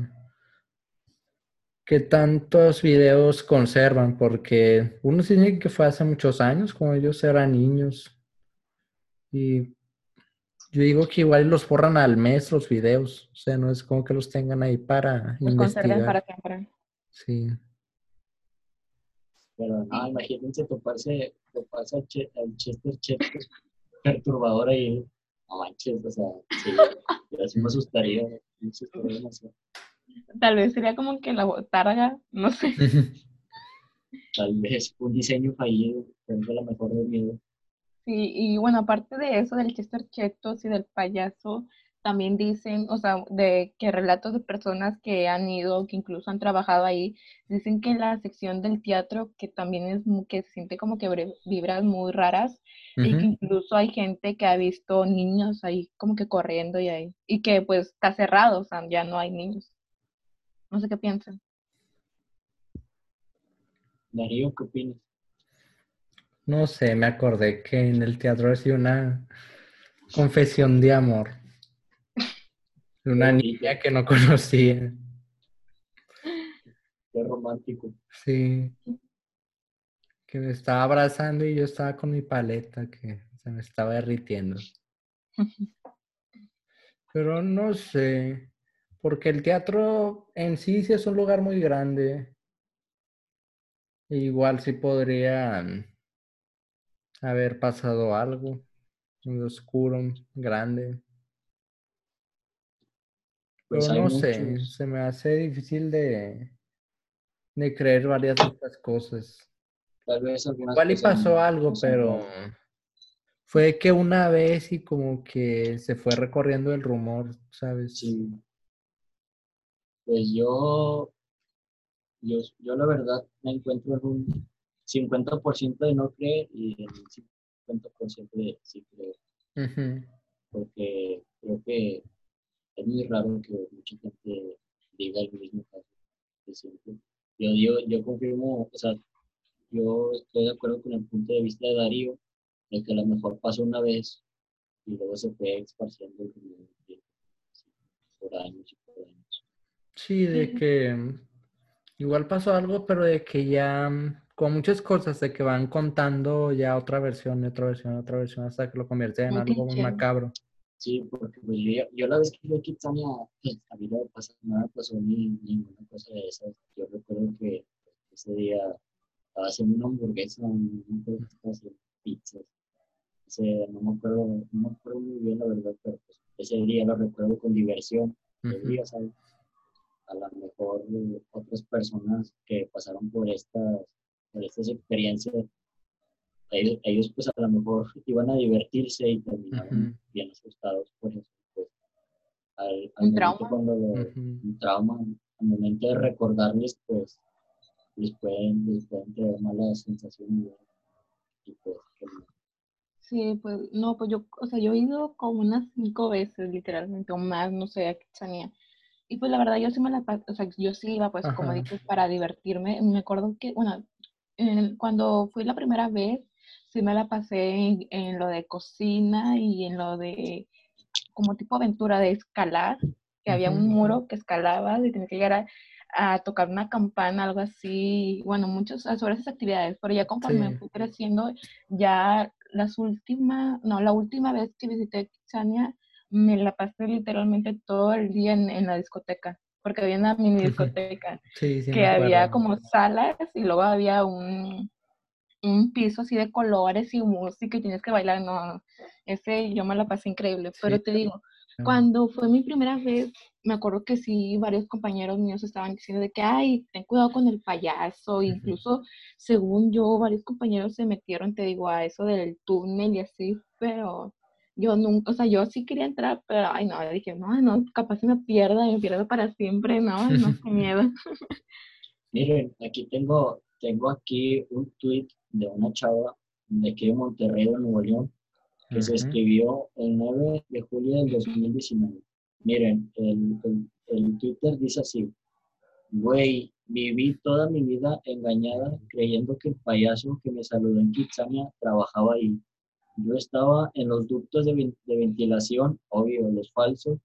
qué tantos videos conservan, porque uno dice que fue hace muchos años, cuando ellos eran niños. Y yo digo que igual los borran al mes los videos, o sea, no es como que los tengan ahí para los conserven para investigar. siempre. Sí. Pero no, imagínense toparse, toparse al, Che- al Chester Chester perturbador ahí. No manches, o sea, sí, yo sí me asustaría. me asustaría demasiado. Tal vez sería como que la botarga, no sé. Tal vez un diseño fallido, es la mejor del miedo. Sí, y bueno, aparte de eso del Chester Chetos y del payaso, también dicen, o sea, de que relatos de personas que han ido, que incluso han trabajado ahí, dicen que la sección del teatro, que también es, que se siente como que vibras muy raras, y que incluso hay gente que ha visto niños ahí como que corriendo y ahí, y que pues está cerrado, o sea, ya no hay niños. No sé qué piensan. Darío, ¿qué opinas? No sé, me acordé que en el teatro hacía una confesión de amor. De una niña que no conocía. Qué romántico. Sí. Que me estaba abrazando y yo estaba con mi paleta que se me estaba derritiendo. Pero no sé, porque el teatro en sí sí es un lugar muy grande. Igual sí podría haber pasado algo muy oscuro, grande. Pero pues no sé, se me hace difícil de, de creer varias de estas cosas. Tal vez Igual y pasó algo, pero fue que una vez y como que se fue recorriendo el rumor, ¿sabes? Sí. Pues yo, yo, yo la verdad me encuentro en un 50% de no creer y el 50% de sí creer. Porque creo que es muy raro que mucha gente diga el mismo caso de siempre. Yo, digo, yo confirmo, o sea, yo estoy de acuerdo con el punto de vista de Darío, de que a lo mejor pasó una vez y luego se fue esparciendo por años y por años. Sí, de que igual pasó algo, pero de que ya con muchas cosas de que van contando ya otra versión, otra versión, otra versión, hasta que lo convierte en algo muy macabro. Sí, porque pues, yo, yo, la vez que fui a Kitsania, pues, a mí no pasó nada, pasó ni ninguna cosa de esas. Yo recuerdo que ese día estaba haciendo una hamburguesa, estaba haciendo pizzas. No, me acuerdo, no me acuerdo muy bien la verdad, pero pues, ese día lo recuerdo con diversión. día, ¿sabes? A lo mejor otras personas que pasaron por estas, por estas experiencias ellos, pues a lo mejor iban a divertirse y terminaron bien asustados por eso. Pues, al, ¿Un trauma? Cuando Un trauma, al momento de recordarles, pues les pueden, les pueden traer malas sensaciones. Y pues, Sí, pues no, pues yo, o sea, yo he ido como unas cinco veces literalmente, o más, no sé, a Kitsania. Y pues la verdad yo sí me la, o sea, yo sí iba pues como dices para divertirme. Me acuerdo que, bueno, cuando fui la primera vez, sí me la pasé en, lo de cocina y en lo de como tipo aventura de escalar, que había un muro que escalaba y tenía que llegar a, tocar una campana, algo así, bueno, muchas sobre esas actividades, pero ya conforme fui creciendo, ya las últimas, no, la última vez que visité Kitsania, me la pasé literalmente todo el día en, la discoteca, porque había una mini discoteca, que había como salas y luego había un, un piso así de colores y música y tienes que bailar, no, ese yo me la pasé increíble, pero te digo, cuando fue mi primera vez, me acuerdo que sí, varios compañeros míos estaban diciendo de que, ay, ten cuidado con el payaso, incluso según yo, varios compañeros se metieron, te digo, a eso del túnel y así, pero yo nunca, o sea, yo sí quería entrar, pero, ay, no, dije, no, no, capaz se me pierda, me pierdo para siempre, no, no, qué miedo. Miren, aquí tengo, tengo aquí un tweet de una chava de aquí de Monterrey, de Nuevo León, que se escribió el 9 de julio del 2019. Miren, el, el, Twitter dice así, güey, viví toda mi vida engañada creyendo que el payaso que me saludó en Kitsania trabajaba ahí. Yo estaba en los ductos de, de ventilación, obvio, los falsos,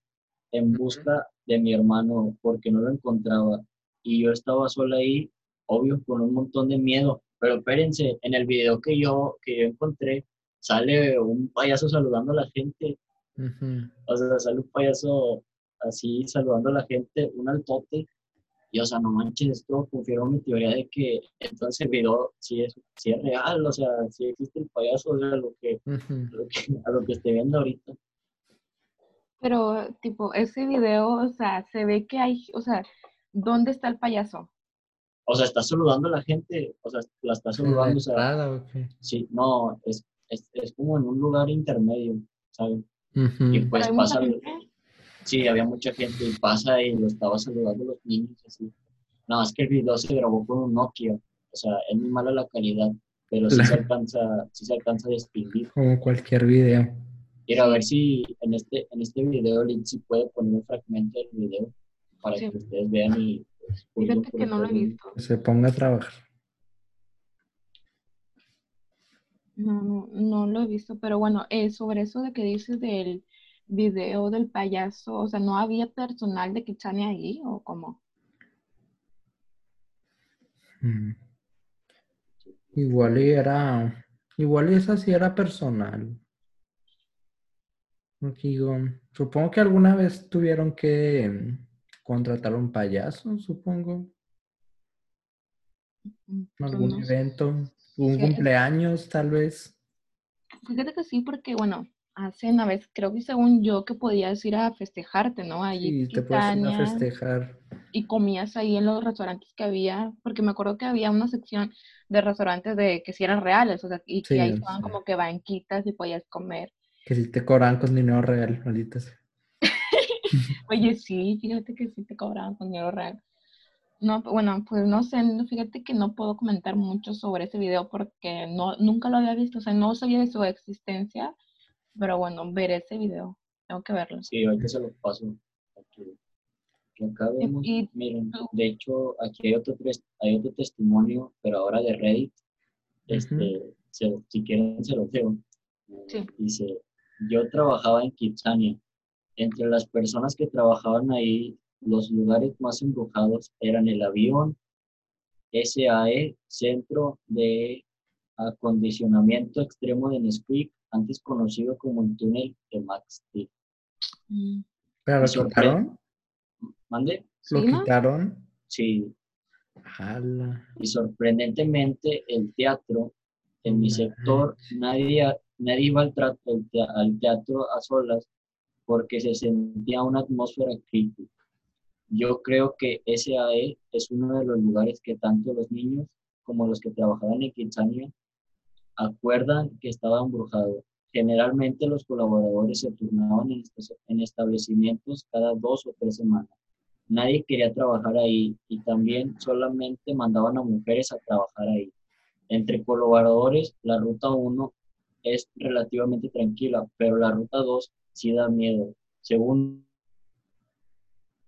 en busca de mi hermano porque no lo encontraba. Y yo estaba sola ahí, obvio, con un montón de miedo, pero espérense, en el video que yo, que yo encontré, sale un payaso saludando a la gente. O sea, sale un payaso así saludando a la gente, un altote. Y, o sea, no manches, esto confirma mi teoría de que entonces el video sí es, sí es real, o sea, sí existe el payaso, o sea, lo que, a lo que estoy viendo ahorita. Pero, tipo, ese video, o sea, se ve que hay, o sea, ¿dónde está el payaso? O sea, está saludando a la gente, o sea, la está saludando, o sea, Entrada, ¿o qué? sí, no, es, es, es como en un lugar intermedio, ¿sabes? Ujú. Y Pero pues pasa, gente. Sí, había mucha gente y pasa y lo estaba saludando a los niños, así. Nada más que el video se grabó con un Nokia, o sea, es muy mala la calidad, pero sí se alcanza, sí se alcanza a distinguir. Como cualquier video. Ir a ver si en este, en este video Lindsay puede poner un fragmento del video para Sí. que ustedes vean y pues, Fíjate que no lo he visto. Que se ponga a trabajar. No, no, no lo he visto, pero bueno, eh, sobre eso de que dices del video del payaso, o sea, ¿no había personal de Kitsania ahí o cómo? Mm. Igual era, igual esa sí era personal. Digo, supongo que alguna vez tuvieron que mm, contratar un payaso, supongo, Mm, pues algún no evento, un Sí, cumpleaños tal vez. Fíjate que sí, porque bueno, hace una vez, creo que según yo, que podías ir a festejarte, ¿no? Allí Sí, te puedes ir a festejar. y comías ahí en los restaurantes que había, porque me acuerdo que había una sección de restaurantes de que sí eran reales, o sea, y que ahí estaban sí. como que banquitas y podías comer. Que si te cobran con dinero real, maldita sea. Oye, sí, fíjate que sí te cobraban con dinero real. No, bueno, pues no sé, fíjate que no puedo comentar mucho sobre ese video porque no, nunca lo había visto, o sea, no sabía de su existencia, pero bueno, veré ese video, tengo que verlo. Sí, ahorita se lo paso. Aquí. Acá vemos, y miren, tú- de hecho, aquí hay otro, hay otro testimonio, pero ahora de Reddit. Este, se- si quieren, se lo leo. Eh, Sí. Dice, yo trabajaba en Kitsania. Entre las personas que trabajaban ahí, los lugares más embrujados eran el avión, SAE, Centro de Acondicionamiento Extremo de Nesquik, antes conocido como el túnel de Max Steel. Mm, ¿Pero lo quitaron? ¿Mande? ¿Lo quitaron? Sí, Ala. y sorprendentemente el teatro, en mi sector, nadie, nadie iba al, al te- al teatro a solas porque se sentía una atmósfera crítica. Yo creo que SAE es uno de los lugares que tanto los niños como los que trabajaban en Kitsania acuerdan que estaba embrujado. Generalmente los colaboradores se turnaban en, establecimientos cada dos o tres semanas. Nadie quería trabajar ahí y también solamente mandaban a mujeres a trabajar ahí. Entre colaboradores, la ruta 1 es relativamente tranquila, pero la ruta 2 sí da miedo. Según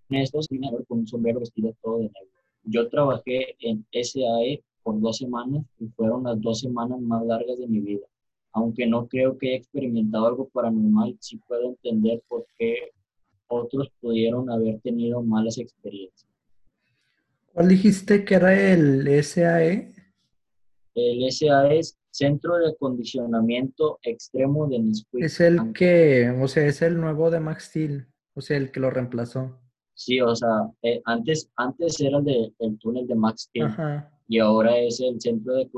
estos, con un sombrero vestido todo de negro. Yo trabajé en SAE por dos semanas y fueron las dos semanas más largas de mi vida. Aunque no creo que haya experimentado algo paranormal, sí puedo entender por qué otros pudieron haber tenido malas experiencias. ¿Cuál dijiste que era el SAE? El SAE es Centro de Acondicionamiento Extremo de Nesquik. Es el que, o sea, es el nuevo de Max Steel, o sea, el que lo reemplazó. Sí, o sea, eh, antes, antes era el, de, el túnel de Max Steel Ajá. Y ahora es el Centro de,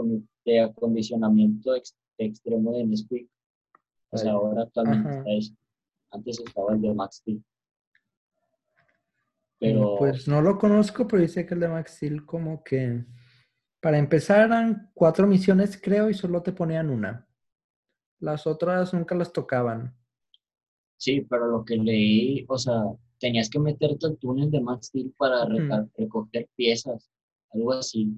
de Acondicionamiento Ex- Extremo de Nesquik. O sea, ahora actualmente Ajá. está ese. Antes estaba el de Max Steel. Mm, Pero Pues no lo conozco, pero dice que el de Max Steel como que para empezar eran cuatro misiones, creo, y solo te ponían una. Las otras nunca las tocaban. sí, pero lo que leí, o sea, tenías que meterte al túnel de Max Steel para recoger piezas, algo así.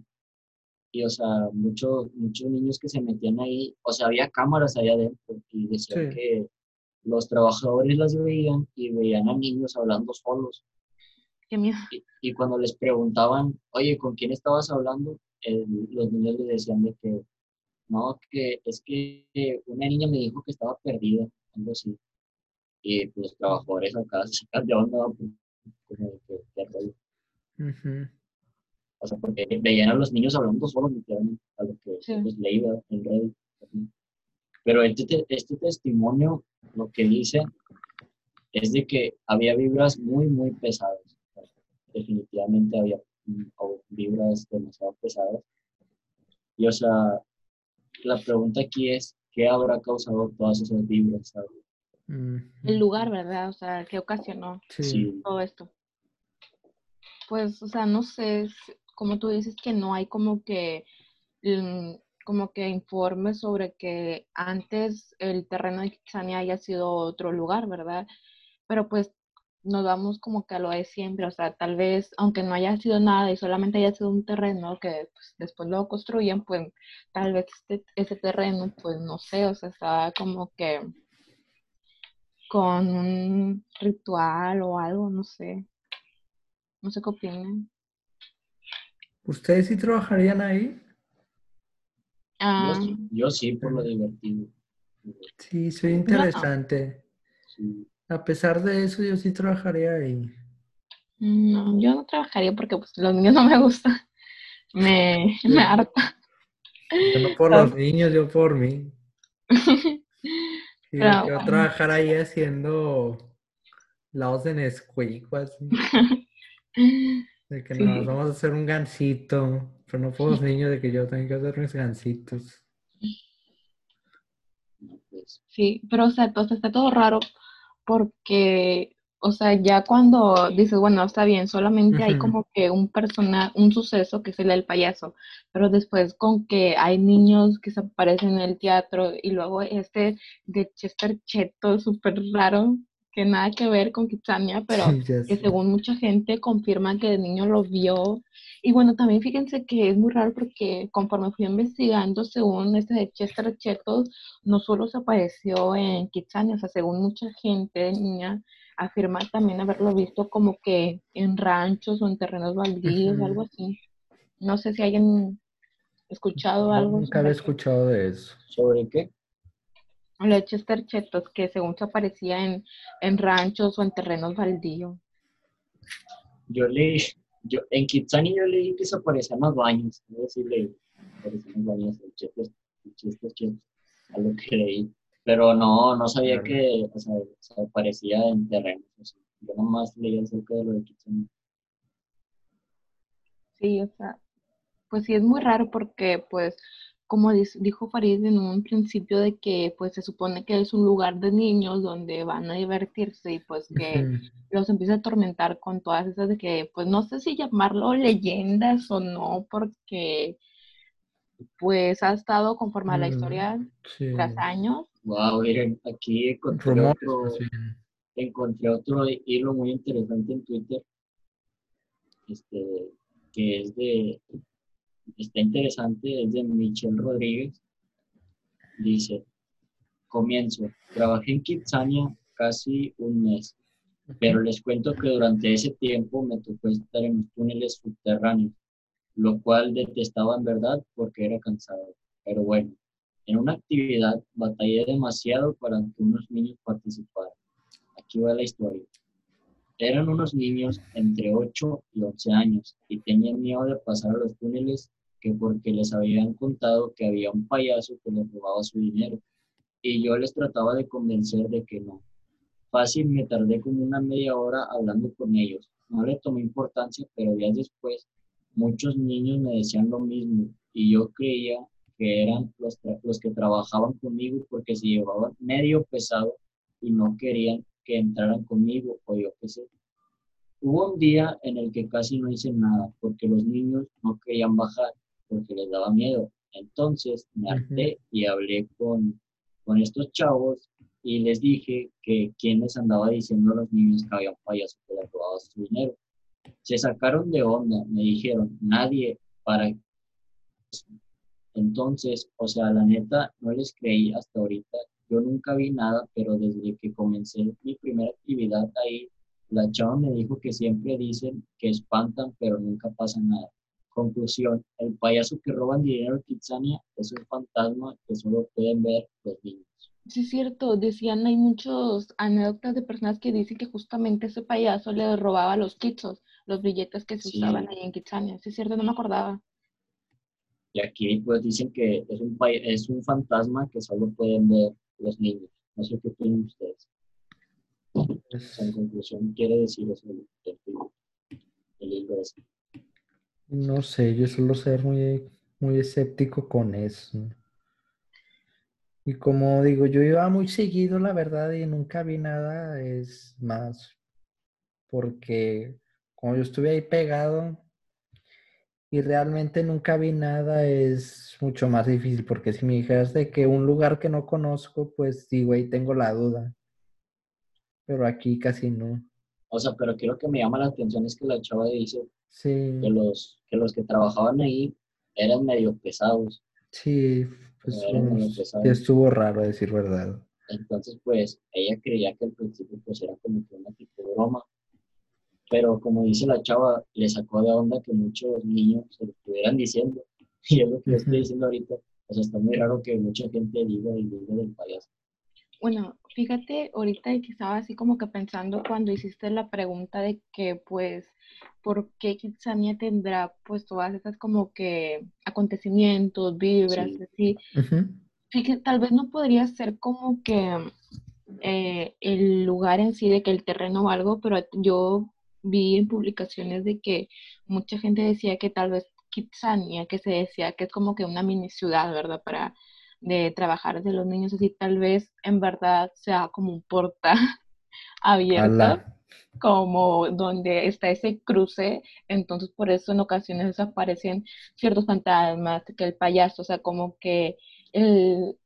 Y, o sea, muchos muchos niños que se metían ahí, o sea, había cámaras allá adentro y decían Sí. que los trabajadores las veían y veían a niños hablando solos. qué miedo. Y, y cuando les preguntaban, oye, ¿con quién estabas hablando? El- los niños les decían de que, no, que es que una niña me dijo que estaba perdida, algo así. Y pues, los trabajadores acá se de onda, pues, como de que, qué rollo. O sea, porque veían a los niños hablando solos, literalmente, a lo que Sí. pues, en Reddit. Pero este, te- este testimonio, lo que dice, es de que había vibras muy, muy pesadas. Definitivamente había mm, vibras demasiado pesadas. Y, o sea, la pregunta aquí es, ¿qué habrá causado todas esas vibras? ¿sabes? el lugar, ¿verdad? O sea, que ocasionó Sí. todo esto. Pues, o sea, no sé, como tú dices que no hay como que, mm, como que informes sobre que antes el terreno de Kitsania haya sido otro lugar, ¿verdad? Pero pues nos vamos como que a lo de siempre, o sea, tal vez, aunque no haya sido nada y solamente haya sido un terreno que pues, después lo construyen, pues tal vez este, ese terreno, pues no sé, o sea, estaba como que con un ritual o algo, no sé. No sé qué opinan. ¿Ustedes sí trabajarían ahí? Ah, Yo, yo sí, por lo divertido. Sí, soy interesante. Sí. A pesar de eso, yo sí trabajaría ahí. no, yo no trabajaría porque pues, los niños no me gustan. Me, me harta. Yo no por los niños, yo por mí. Sí, Pero yo bueno. trabajar ahí haciendo lados de Nesquik así. De que Sí. nos vamos a hacer un gansito. Pero no los niños, de que yo tengo que hacer mis pues, Sí, pero o sea, pues, está todo raro porque, o sea, ya cuando dices, bueno, está bien, solamente hay como que un persona, un suceso que es el del payaso, pero después con que hay niños que se aparecen en el teatro y luego este de Chester Cheto súper raro, que nada que ver con Kitsania, pero que según mucha gente confirma que el niño lo vio. Y bueno, también fíjense que es muy raro porque conforme fui investigando, según este de Chester Cheto, no solo se apareció en Kitsania, o sea, según mucha gente, niña, afirma también haberlo visto como que en ranchos o en terrenos baldíos, algo así. No sé si hayan escuchado algo nunca había escuchado de eso. ¿Sobre qué? Chester Chetos, que según se aparecía en, en ranchos o en terrenos baldíos. Yo leí, yo, en Kitsani yo leí que se aparecían los baños. Es decir, leí, aparecían los baños el Chetos, el Chetos, Chetos, a lo que leí. Pero no, no sabía Claro. que o sea, se aparecía en terrenos. o sea, yo nomás leí acerca de lo de Kitsani. Sí, o sea, pues sí es muy raro porque, pues, como dijo Farid en un principio de que, pues, se supone que es un lugar de niños donde van a divertirse y, pues, que los empieza a atormentar con todas esas de que, pues, no sé si llamarlo leyendas o no, porque, pues, ha estado conforme a la Mm, historia Sí. tras años. Wow, miren, aquí encontré Rumores, otro, bien. encontré otro hilo muy interesante en Twitter, este, que es de, está interesante, es de Michelle Rodríguez. Dice, comienzo, trabajé en Kitsania casi un mes, pero les cuento que durante ese tiempo me tocó estar en los túneles subterráneos, lo cual detestaba en verdad porque era cansado. Pero bueno, en una actividad batallé demasiado para que unos niños participaran. Aquí va la historia. Eran unos niños entre 8 y 11 años y tenían miedo de pasar a los túneles que porque les habían contado que había un payaso que les robaba su dinero. Y yo les trataba de convencer de que no. Fácil, me tardé como una media hora hablando con ellos. No le tomé importancia, pero días después muchos niños me decían lo mismo y yo creía que eran los, los que trabajaban conmigo porque se llevaban medio pesado y no querían que entraran conmigo o yo qué sé. Hubo un día en el que casi no hice nada porque los niños no querían bajar porque les daba miedo. Entonces me harté y hablé con, con estos chavos y les dije que quién les andaba diciendo a los niños que había un payaso que les robaba su dinero. Se sacaron de onda, me dijeron, nadie para. Entonces, o sea, la neta, no les creí hasta ahorita. Yo nunca vi nada, pero desde que comencé mi primera actividad ahí, la chava me dijo que siempre dicen que espantan, pero nunca pasa nada. Conclusión, el payaso que roba dinero en Kitsania es un fantasma que solo pueden ver los niños. Sí, es cierto, decían, hay muchos anécdotas de personas que dicen que justamente ese payaso le robaba los kitsos, los billetes que se Sí. usaban ahí en Kitsania. Sí, es cierto, no me acordaba. Y aquí pues dicen que es un, es un fantasma que solo pueden ver los niños. No sé qué opinan ustedes. Sea, en Pues, conclusión, quiere decir eso el, el, el libro ese. no sé, yo suelo ser muy, muy escéptico con eso. Y como digo, yo iba muy seguido, la verdad, y nunca vi nada, es más porque como yo estuve ahí pegado y realmente nunca vi nada, es mucho más difícil, porque si me dijeras de que un lugar que no conozco, pues sí, güey, tengo la duda. Pero aquí casi no. O sea, pero quiero que me llama la atención es que la chava dice Sí, que los que, los que trabajaban ahí eran medio pesados. sí, pues sí pesado. estuvo raro decir verdad. Entonces, pues, ella creía que al principio pues era como que una tipo de broma. Pero como dice la chava, le sacó de onda que muchos niños se lo estuvieran diciendo. Y es lo que le estoy diciendo ahorita. O sea, está muy raro que mucha gente diga y diga del payaso. Bueno, fíjate ahorita que estaba así como que pensando cuando hiciste la pregunta de que pues, ¿por qué Kitsania tendrá pues todas esas como que acontecimientos, vibras, Sí. así? Ujú. Fíjate, tal vez no podría ser como que eh, el lugar en sí, de que el terreno o algo, pero yo vi en publicaciones de que mucha gente decía que tal vez Kitsania, que se decía que es como que una mini ciudad, ¿verdad? Para de trabajar de los niños así, tal vez en verdad sea como un portal abierto, Ala. como donde está ese cruce, entonces por eso en ocasiones desaparecen ciertos fantasmas, que el payaso, o sea, como que el,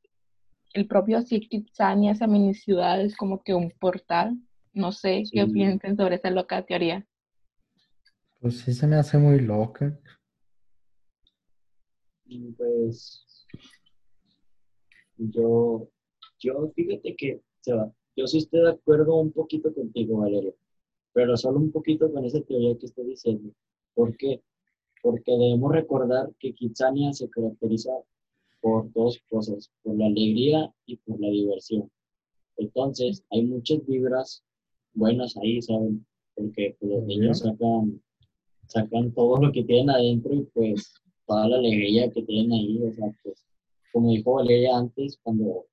el propio así Kitsania, esa mini ciudad, es como que un portal. No sé qué piensen sobre esa loca teoría. Pues sí se me hace muy loca. Y pues, yo, yo, fíjate que, o sea, yo sí estoy de acuerdo un poquito contigo, Valeria, pero solo un poquito con esa teoría que estoy diciendo. ¿Por qué? Porque debemos recordar que Kitsania se caracteriza por dos cosas, por la alegría y por la diversión. Entonces, hay muchas vibras buenas ahí, ¿saben? Porque pues, los niños sacan, sacan todo lo que tienen adentro y pues toda la alegría que tienen ahí, o sea, pues, como dijo Valeria antes, cuando,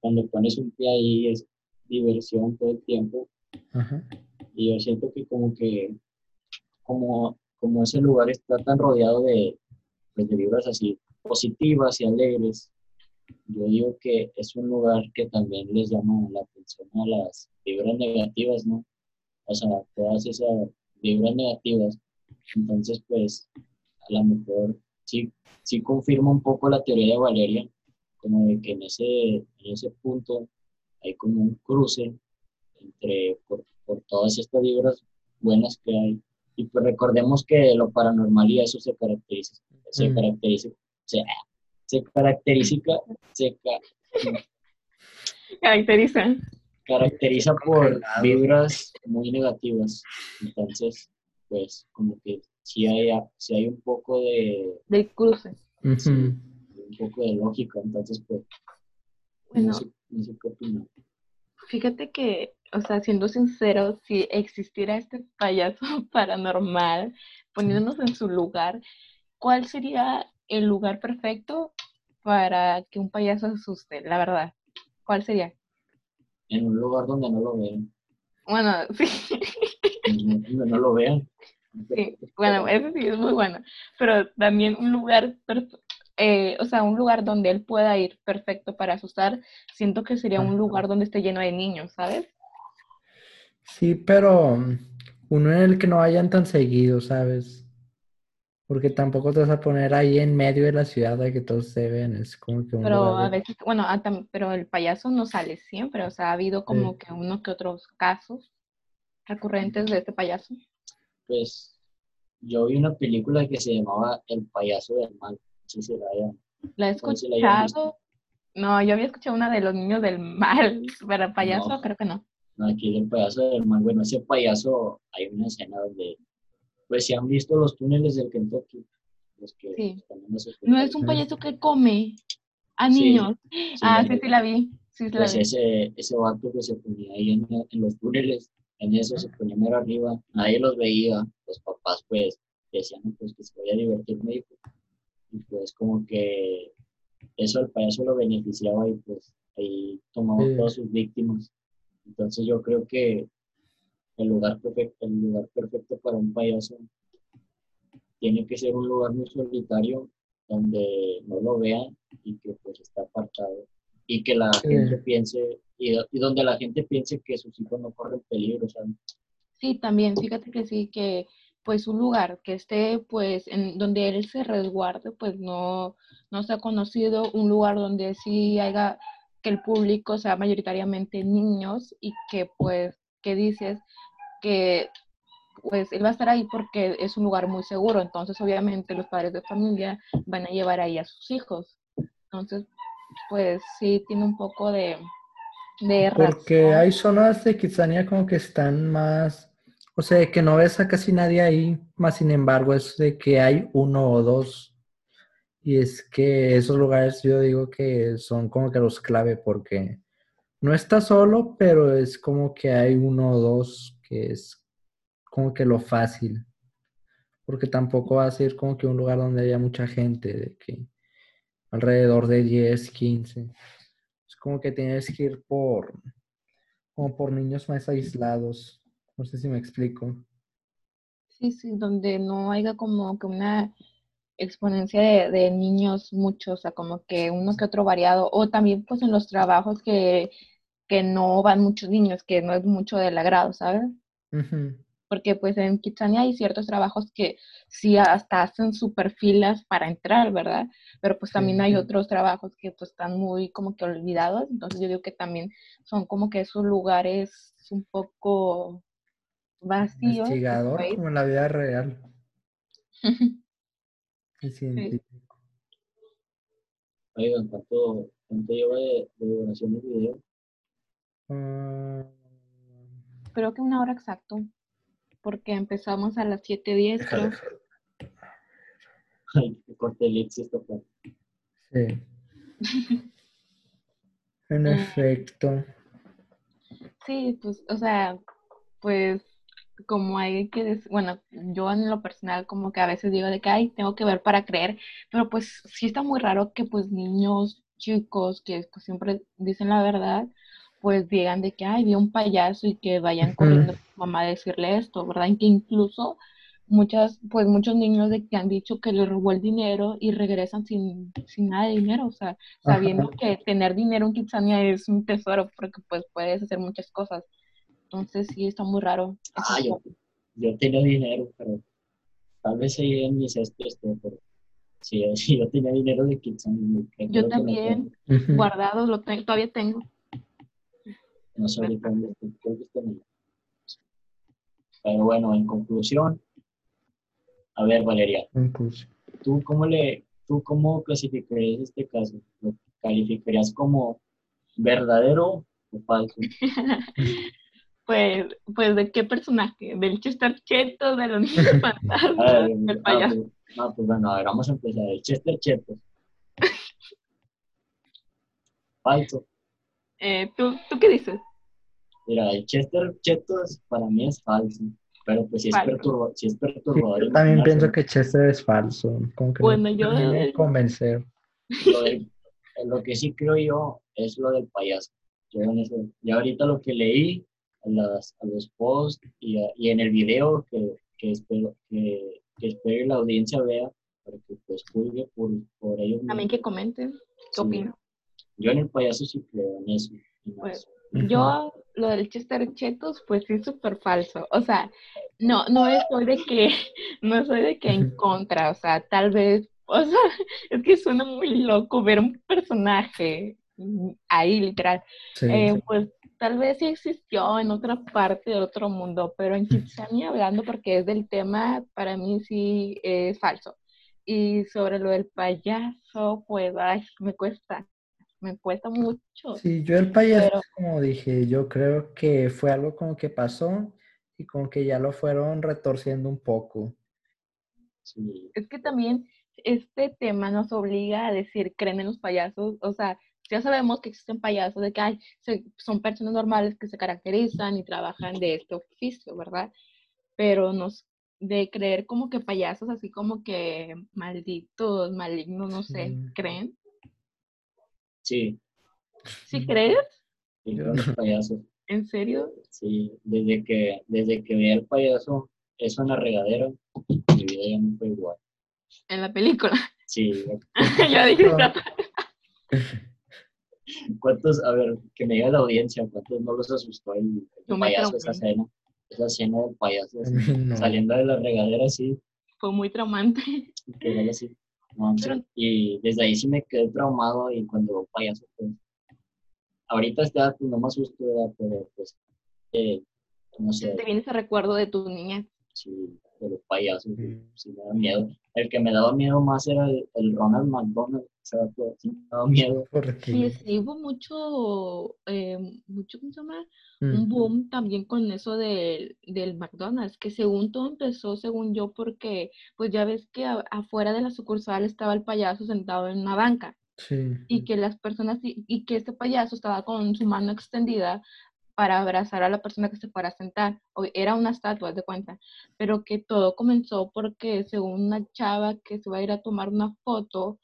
cuando pones un pie ahí es diversión todo el tiempo Ajá. y yo siento que como que, como, como ese lugar está tan rodeado de, pues, de vibras así positivas y alegres, yo digo que es un lugar que también les llama la atención a las vibras negativas, ¿no? O sea, todas esas vibras negativas. Entonces, pues, a lo mejor sí, sí confirma un poco la teoría de Valeria, como de que en ese, en ese punto hay como un cruce entre, por, por todas estas vibras buenas que hay. Y pues recordemos que lo paranormal y eso se caracteriza, se Mm. caracteriza, se caracteriza, se ca- Caracteriza. caracteriza por vibras muy negativas. Entonces, pues como que sí hay, sí hay un poco de, Del cruce. Un poco de lógica. Entonces, pues, Bueno, no sé, no sé qué opinan. fíjate que, o sea, siendo sinceros, si existiera este payaso paranormal, poniéndonos en su lugar, ¿cuál sería el lugar perfecto para que un payaso asuste? La verdad, ¿cuál sería? En un lugar donde no lo vean. Bueno, sí, Donde no lo vean. sí, bueno, eso sí es muy bueno, pero también un lugar, eh, o sea, un lugar donde él pueda ir perfecto para asustar, siento que sería un lugar donde esté lleno de niños, ¿sabes? Sí, pero uno en el que no vayan tan seguido, ¿sabes? Porque tampoco te vas a poner ahí en medio de la ciudad a que todos se vean. Es como que un Pero lugar a de- veces, bueno, ah, tam- pero el payaso no sale siempre, o sea, ha habido como Sí. que unos que otros casos recurrentes de este payaso. Pues yo vi una película que se llamaba El payaso del mal. No sé si la hayan- ¿La he escuchado? No, yo había escuchado una de los niños del mal, pero el payaso No. creo que no. No, aquí el payaso del mal. Bueno, ese payaso, hay una escena donde, pues si han visto los túneles del Kentucky, los que Sí. están en esos No es un payaso que come a niños. sí, ah, sí, sí la vi. Sí, sí la Pues vi. ese, ese vato que se ponía ahí en, en los túneles, en eso se ponía mero arriba, nadie los veía, los papás pues decían, "No, pues que se vaya a divertir mi hijo. Y pues como que eso al payaso lo beneficiaba y pues ahí tomaba Sí. todas sus víctimas. Entonces yo creo que el lugar perfecto, el lugar perfecto para un payaso tiene que ser un lugar muy solitario donde no lo vean y que pues está apartado y que la Sí. gente piense, y, y donde la gente piense que sus hijos no corren peligro, ¿sabes? Sí, también, fíjate que sí, que pues un lugar que esté pues en donde él se resguarde, pues no, no se ha conocido, un lugar donde sí haya que el público sea mayoritariamente niños y que pues, que dices que pues él va a estar ahí porque es un lugar muy seguro, entonces obviamente los padres de familia van a llevar ahí a sus hijos. Entonces, pues sí, tiene un poco de, de Porque razón. hay zonas de Kitsania como que están más, o sea, que no ves a casi nadie ahí, más sin embargo es de que hay uno o dos. Y es que esos lugares yo digo que son como que los clave porque no está solo, pero es como que hay uno o dos que es como que lo fácil. Porque tampoco va a ser como que un lugar donde haya mucha gente, de que alrededor de 10, 15. Es como que tienes que ir por, como por niños más aislados. No sé si me explico. Sí, sí, donde no haya como que una exponencia de, niños muchos, o sea, como que uno que otro variado, o también pues en los trabajos que, que no van muchos niños, que no es mucho del agrado, ¿sabes? Porque pues en Kitsania hay ciertos trabajos que sí hasta hacen super filas para entrar, ¿verdad? Pero pues también Sí. hay otros trabajos que pues están muy como que olvidados, entonces yo digo que también son como que esos lugares un poco vacíos. Investigador ir. como en la vida real. El científico. Oigan, ¿cuánto, cuánto lleva de, de duración el video? Ah, Creo que una hora exacto, porque empezamos a las 7.10, creo. Ay, que corte el esto pues. sí. En Eh, efecto. Sí, pues, o sea, pues como hay que, des- bueno, yo en lo personal como que a veces digo de que, ay, tengo que ver para creer, pero pues sí está muy raro que pues niños chicos que pues, siempre dicen la verdad, pues digan de que, ay, vi un payaso y que vayan corriendo a Ujú. su mamá a decirle esto, ¿verdad? Y que incluso muchas, pues muchos niños de que han dicho que le robó el dinero y regresan sin, sin nada de dinero, o sea, sabiendo Ajá. que tener dinero en Kitsania es un tesoro porque pues puedes hacer muchas cosas. Entonces sí está muy raro. Ah, yo, show. yo tenía dinero, pero tal vez ahí en mis cestos esté, pero si, si yo tenía dinero de Kitsania, Yo también, guardados, lo tengo, todavía tengo. No sé ahorita dónde estoy, creo que está en el- Pero bueno, en conclusión, a ver, Valeria. ¿tú cómo le, tú cómo clasificarías este caso? ¿Lo calificarías como verdadero o falso? Pues, pues ¿de qué personaje? ¿Del Chester Cheto, de los niños A fantasmas, del ah, payaso? pues, ah, pues bueno, a ver, vamos a empezar. El Chester Chetos. Falso. Eh, ¿tú, ¿Tú qué dices? Mira, el Chester Chetos para mí es falso. Pero pues si es, perturba, si es Sí, perturbador. yo también pienso que Chester es falso. Como que no Bueno, me yo- termina de convencer. Lo, que sí creo yo es lo del payaso. Yo en eso, ya ahorita lo que leí a, las, a los posts y, a- y en el video que, que espero que, que espero la audiencia vea, para que pues juzgue por, por ellos También que comenten qué Sí. Yo en el payaso sí creo en eso. en Pues, eso. Yo, lo del Chester Chetos, pues sí, súper falso. O sea, no, no soy de que, no soy de que en contra, o sea, tal vez, o sea, es que suena muy loco ver un personaje ahí, literal. Sí. Eh, pues tal vez sí existió en otra parte del otro mundo, pero en Kitsania hablando porque es del tema, para mí sí es falso. Y sobre lo del payaso, pues, ay, me cuesta, me cuesta mucho. Sí, yo el payaso, Pero- como dije, yo creo que fue algo como que pasó y como que ya lo fueron retorciendo un poco. Sí. Es que también este tema nos obliga a decir, creen en los payasos, o sea, ya sabemos que existen payasos, de que ay, se- son personas normales que se caracterizan y trabajan de este oficio, ¿verdad? Pero nos, de creer como que payasos así como que malditos, malignos, no sé, Sí. ¿creen? Sí, ¿Sí crees? sí, creo en los payasos. ¿En serio? Sí, desde que, desde que vi al payaso, eso en la regadera, mi vida ya no fue igual. En la película. Sí, ya dije, No. ¿Cuántos, a ver, que me diga la audiencia, cuántos no los asustó el, payaso, esa escena? Esa escena del payaso no. saliendo de la regadera así, Fue muy traumante. que era así. No, sí. Pero- Y desde ahí sí me quedé traumado y cuando veo payaso, pues, ahorita está, pues no me asusto, ¿verdad? pero pues, eh, no sé, Te viene ese recuerdo de tu niñez. sí, de los payasos, sí, Mm. sí me da miedo. El que me daba miedo más era el, el Ronald McDonald, sea, pues, daba miedo. Sí, sí, hubo mucho, eh, mucho, ¿cómo se llama? mm, un boom también con eso del, del McDonald's, que según todo empezó, según yo, porque pues ya ves que a- afuera de la sucursal estaba el payaso sentado en una banca sí. y que las personas, y, y que este payaso estaba con su mano extendida para abrazar a la persona que se fuera a sentar. O- Era una estatua, de cuenta, pero que todo comenzó porque según una chava que se va a ir a tomar una foto,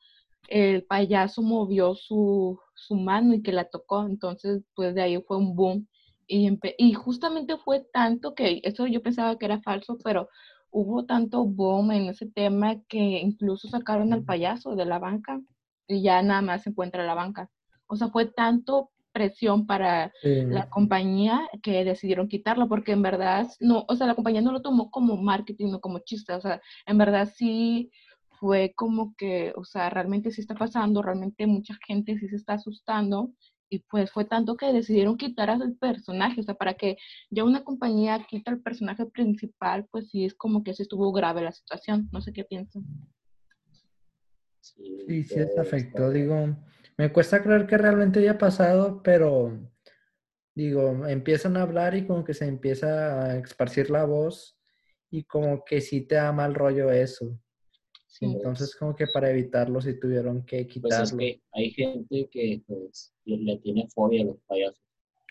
el payaso movió su, su mano y que la tocó, entonces pues de ahí fue un boom. Y, y justamente fue tanto que eso yo pensaba que era falso, pero hubo tanto boom en ese tema que incluso sacaron al payaso de la banca y ya nada más se encuentra la banca. O sea, fue tanto presión para sí. la compañía que decidieron quitarlo porque en verdad no, o sea, la compañía no lo tomó como marketing o como chiste, o sea, en verdad sí fue como que, o sea, realmente sí está pasando, realmente mucha gente sí se está asustando y pues fue tanto que decidieron quitar al personaje, o sea, para que ya una compañía quita al personaje principal, pues sí es como que se estuvo grave la situación, no sé qué piensan. Sí, Sí, sí, les afectó, digo, me cuesta creer que realmente haya pasado, pero digo, empiezan a hablar y como que se empieza a esparcir la voz y como que sí te da mal rollo eso. Sí. Entonces como que para evitarlo sí tuvieron que Pues quitarlo. es que hay gente que pues le tiene fobia a los payasos.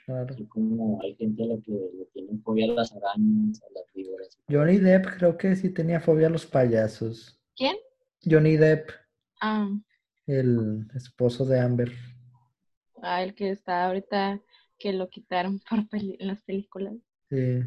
claro. Así como hay gente a la que le tienen fobia a las arañas, a las víboras. Johnny Depp creo que sí tenía fobia a los payasos. ¿Quién? Johnny Depp, Ah, el esposo de Amber. ah, el que está ahorita que lo quitaron por peli- en las películas. Sí.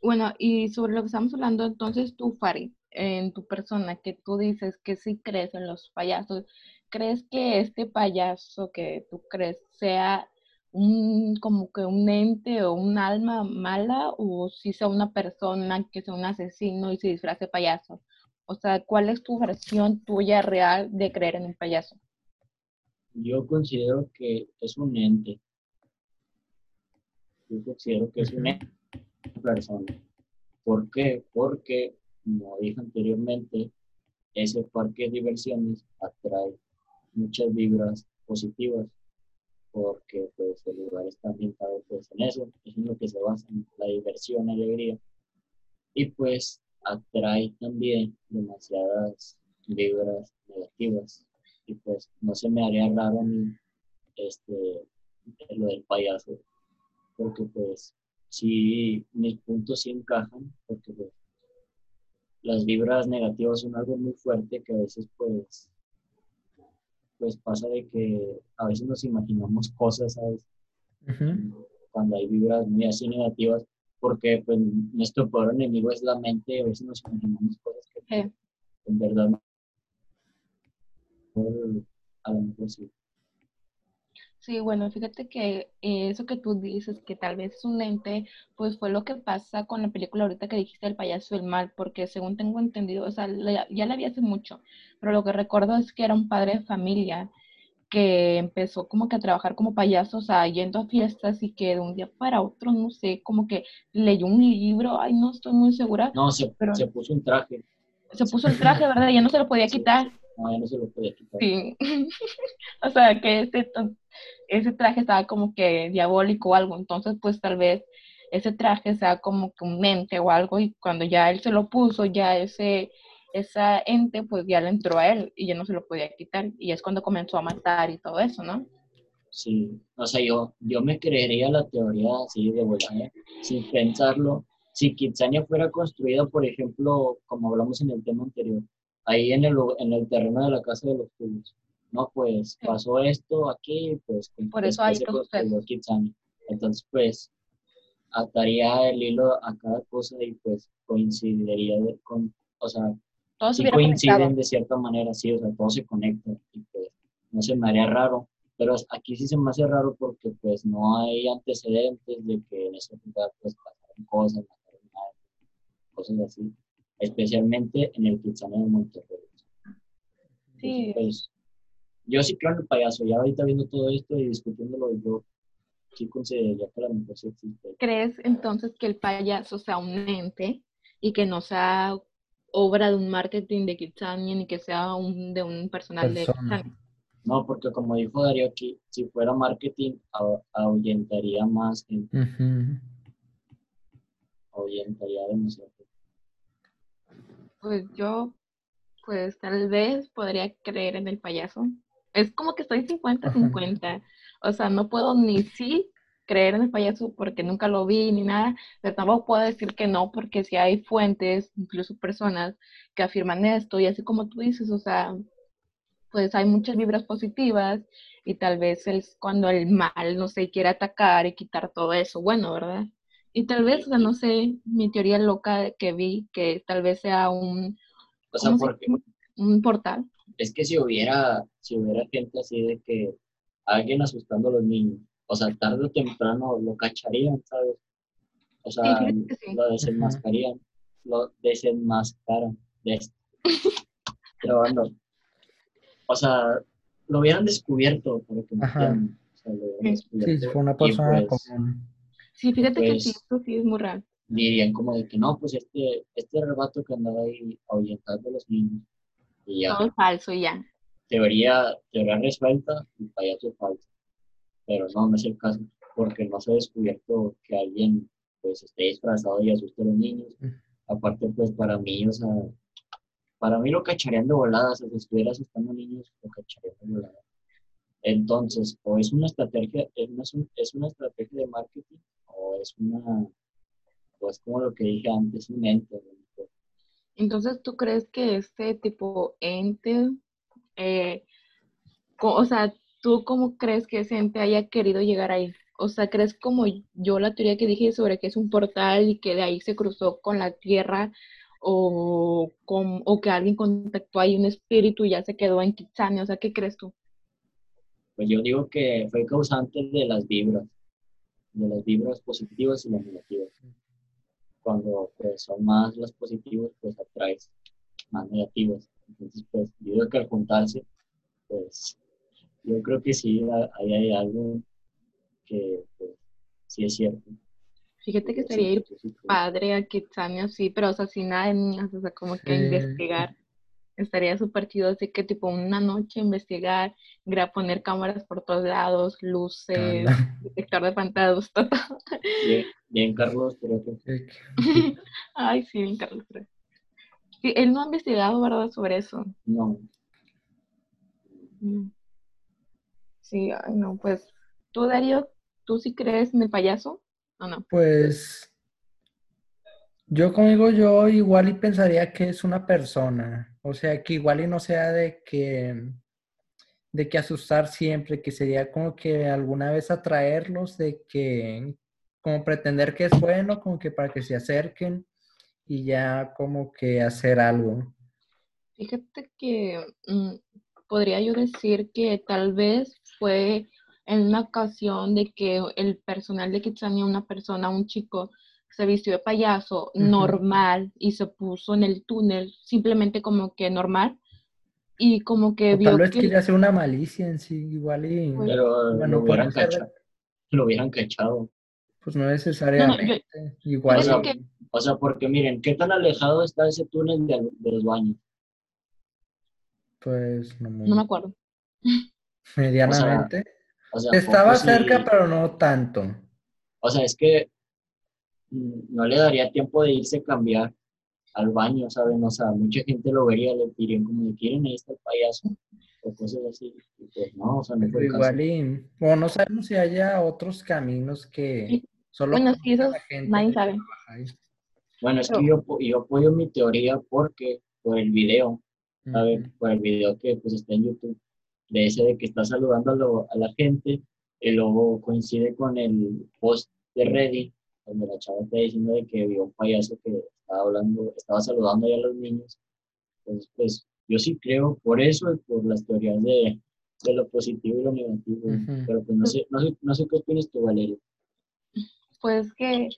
Bueno, y sobre lo que estamos hablando, entonces tú, Fari, en tu persona, que tú dices que sí crees en los payasos, ¿crees que este payaso que tú crees sea un como que un ente o un alma mala o si sea una persona que sea un asesino y se disfrace payaso? O sea, ¿cuál es tu versión tuya real de creer en un payaso? Yo considero que es un ente. Yo considero que es un ente persona. ¿Por qué? Porque, como dije anteriormente, ese parque de diversiones atrae muchas vibras positivas porque pues el lugar está ambientado pues en eso, es en lo que se basa en la diversión, alegría y pues atrae también demasiadas vibras negativas y pues no se me haría raro a este lo del payaso porque pues sí mis puntos sí encajan porque pues, las vibras negativas son algo muy fuerte que a veces pues pues pasa de que a veces nos imaginamos cosas, ¿sabes? Ujú. Cuando hay vibras muy así negativas, porque pues nuestro peor enemigo es la mente, y a veces nos imaginamos cosas que Sí. en verdad no. A lo mejor sí. Sí, bueno, fíjate que eh, eso que tú dices, que tal vez es un ente, pues fue lo que pasa con la película ahorita que dijiste El payaso del mal, porque según tengo entendido, o sea, la- ya la vi hace mucho, pero lo que recuerdo es que era un padre de familia que empezó como que a trabajar como payaso, o sea, yendo a fiestas y que de un día para otro, no sé, como que leyó un libro, ay, no estoy muy segura, No, se, Pero- se puso un traje, se puso el traje, ¿verdad? Ya no se lo podía Sí. No, ya no se lo podía quitar. Sí. o sea, que ese, ese traje estaba como que diabólico o algo. Entonces, pues tal vez ese traje sea como que un ente o algo. Y cuando ya él se lo puso, ya ese, esa ente, pues ya le entró a él y ya no se lo podía quitar. Y es cuando comenzó a matar y todo eso, ¿no? Sí, o sea, yo, yo me creería la teoría así de volada, sin pensarlo. Si Kitsania fuera construida, por ejemplo, como hablamos en el tema anterior, ahí en el, en el terreno de la casa de los tubos, no, pues pasó esto aquí, pues Por eso sucesos. Kitsania. Entonces, pues, ataría el hilo a cada cosa y pues coincidiría con, o sea, Todo se sí coinciden conectado. de cierta manera, sí, o sea, todo se conecta y pues no se me haría raro, pero aquí sí se me hace raro porque pues no hay antecedentes de que en ese lugar pues pasaron cosas, cosas así, especialmente en el Kitsania de Monterrey. Sí. Pues, yo sí creo en el payaso, ya ahorita viendo todo esto y discutiéndolo, yo sí consideraría que la mejor sí existe. ¿Crees entonces que el payaso sea un ente y que no sea obra de un marketing de Kitsania ni que sea un, de un personal de. Kitsania? No, porque como dijo Darío aquí, si fuera marketing, a- ahuyentaría más, gente, Ujú. ahuyentaría demasiado. Pues yo, pues tal vez podría creer en el payaso. Es como que estoy 50-50. O sea, no puedo ni sí creer en el payaso porque nunca lo vi ni nada, pero tampoco puedo decir que no porque si hay fuentes, incluso personas que afirman esto y así como tú dices, o sea, pues hay muchas vibras positivas y tal vez es cuando el mal, no sé, quiere atacar y quitar todo eso, bueno, ¿verdad? Y tal vez, o sea, no sé, mi teoría loca que vi, que tal vez sea un, O sea, ¿Cómo se porque un portal. es que si hubiera, si hubiera gente así de que alguien asustando a los niños, o sea, tarde o temprano lo cacharían, ¿sabes? O sea, sí. lo desenmascarían, lo desenmascaran de esto. Pero bueno, o sea, lo hubieran descubierto, para que me Ajá. entiendan. O sea, lo hubieran Sí, fue una persona pues, común. Sí, fíjate que sí, Pues- esto sí es muy real. dirían como de que no, pues este, este rebato que andaba ahí ahuyentando a los niños. Y ya, Todo es falso y ya. teoría, teoría resuelta, el payaso es falso. Pero no, no es el caso, porque no se ha descubierto que alguien pues esté disfrazado y asuste a los niños. Mm. Aparte, pues para mí, o sea, para mí lo cacharían de volada, o sea, si estuviera asustando a niños, lo cacharían de volada. Entonces, o es una estrategia, es una, es una estrategia de marketing, o es una, o es como lo que dije antes, un ente. Entonces, ¿tú crees que este tipo ente, eh, o sea, ¿tú cómo crees que ese ente haya querido llegar ahí? O sea, ¿crees como yo la teoría que dije sobre que es un portal y que de ahí se cruzó con la tierra o, con, o que alguien contactó ahí un espíritu y ya se quedó en Kitsania? O sea, ¿qué crees tú? Pues yo digo que fue causante de las vibras, de las vibras positivas y las negativas. Cuando pues son más las positivas, pues atraes más negativas. Entonces, pues yo digo que al juntarse, pues yo creo que sí, ahí hay algo que pues, sí es cierto. Fíjate que sería ir padre a Kitsania, sí, pero o sea, sin nada de niños, o sea, como que Sí. investigar. Estaría súper chido, así que tipo una noche investigar, gra- poner cámaras por todos lados, luces, Anda. detector de pantallas, todo. Bien, bien, Carlos, Sí, que- Ay, sí, bien, Carlos. Sí, él no ha investigado, ¿verdad?, sobre eso. no. Mm. Sí, ay, no, pues, tú, Darío, ¿tú sí crees en el payaso o no? Pues yo como digo, yo igual y pensaría que es una persona. O sea, que igual y no sea de que de que asustar siempre, que sería como que alguna vez atraerlos, de que como pretender que es bueno, como que para que se acerquen y ya como que hacer algo. Fíjate que mm, podría yo decir que tal vez fue en una ocasión de que el personal de Kitsania, una persona, un chico, se vistió de payaso normal y se puso en el túnel, simplemente como que normal, y como que O vio tal vez que quería hacer una malicia en sí, igual y Pues, Pero bueno, lo hubieran cachado. Lo hubieran cachado. pues no necesariamente. Igual O sea, que- o sea, porque miren, ¿qué tan alejado está ese túnel de, de los baños? pues no, muy- no me acuerdo. medianamente. O sea, Estaba sí- cerca, pero no tanto. O sea, es que no le daría tiempo de irse a cambiar al baño, ¿saben? O sea, mucha gente lo vería, le dirían como de quieren, ahí está el payaso, o cosas así. Y pues no, o sea, no fue igual y, bueno, no sabemos si haya otros caminos que Sí. solo Bueno, sí, conozca eso la gente nadie sabe. Bueno, es que yo, yo apoyo mi teoría porque por el video, ¿saben? Ujú. Por el video que pues está en YouTube, de ese de que está saludando a, lo- a la gente y luego coincide con el post de Reddit, donde la chava está diciendo de que vio un payaso que estaba hablando, estaba saludando ahí a los niños. Entonces, pues yo sí creo por eso y por las teorías de de lo positivo y lo negativo. Pero pues no sé, no sé, no sé qué opinas tú, Valeria. Pues que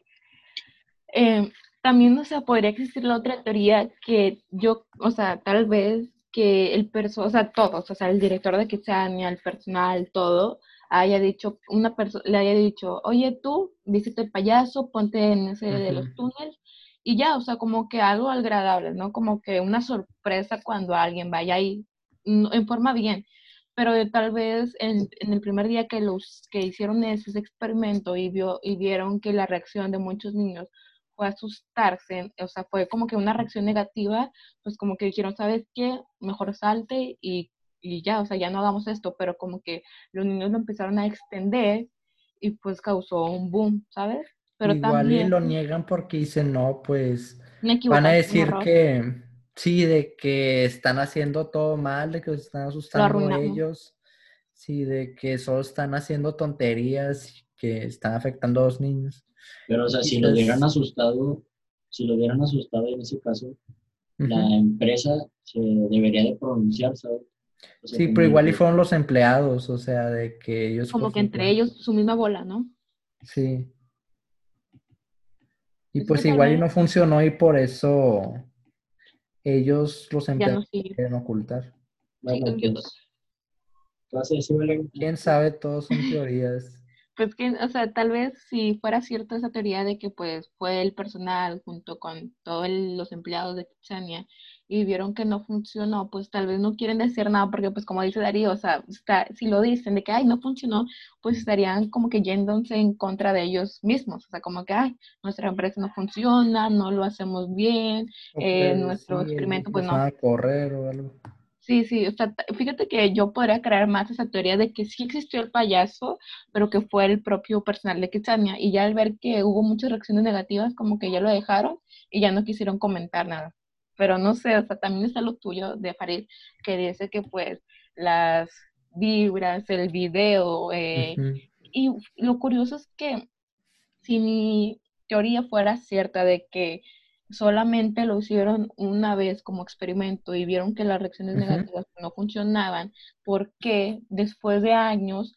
eh, también, o sea, podría existir la otra teoría que yo, o sea, tal vez que el perso, o sea, todos, o sea, el director de Kitsania, el personal, todo, haya dicho, una persona le haya dicho, oye tú, el payaso, ponte en ese de los túneles, y ya, o sea, como que algo agradable, ¿no? Como que una sorpresa cuando alguien vaya ahí, en forma bien. Pero tal vez en, en el primer día que los que hicieron ese, ese experimento y, vio, y vieron que la reacción de muchos niños fue asustarse, o sea, fue como que una reacción negativa, pues como que dijeron, ¿sabes qué? Mejor salte y, y ya, o sea, ya no hagamos esto, pero como que los niños lo empezaron a extender y pues causó un boom, ¿sabes? Pero Igual y también lo niegan porque dicen, no, pues van a decir que sí, de que están haciendo todo mal, de que se están asustando arruinamos. ellos, sí, de que solo están haciendo tonterías y que están afectando a los niños. Pero, o sea, Y si lo hubieran pues, asustado, si lo hubieran asustado en ese caso, la empresa se debería de pronunciar, ¿sabes? Sí, pero igual y fueron los empleados, o sea, de que ellos como que entre ellos su misma bola, ¿no? Sí, y pues tal igual y no funcionó y por eso ellos, los no empleados, quieren ocultar. Sí, bueno, pues. Quién sabe, todos son teorías. Pues que, o sea, tal vez si fuera cierta esa teoría de que pues fue el personal junto con todos los empleados de Kitsania y vieron que no funcionó, pues tal vez no quieren decir nada porque pues como dice Darío, o sea, está, si lo dicen de que, ay, no funcionó, pues estarían como que yéndose en contra de ellos mismos, o sea, como que, ay, nuestra empresa no funciona, no lo hacemos bien, eh, nuestro sí, experimento pues no. a correr o algo. Sí, sí, o sea, fíjate que yo podría creer más esa teoría de que sí existió el payaso, pero que fue el propio personal de Kitsania. Y ya al ver que hubo muchas reacciones negativas, como que ya lo dejaron y ya no quisieron comentar nada. Pero no sé, o sea, también está lo tuyo de Farid, que dice que pues las vibras, el video, eh, y lo curioso es que si mi teoría fuera cierta de que solamente lo hicieron una vez como experimento y vieron que las reacciones negativas no funcionaban, ¿por qué después de años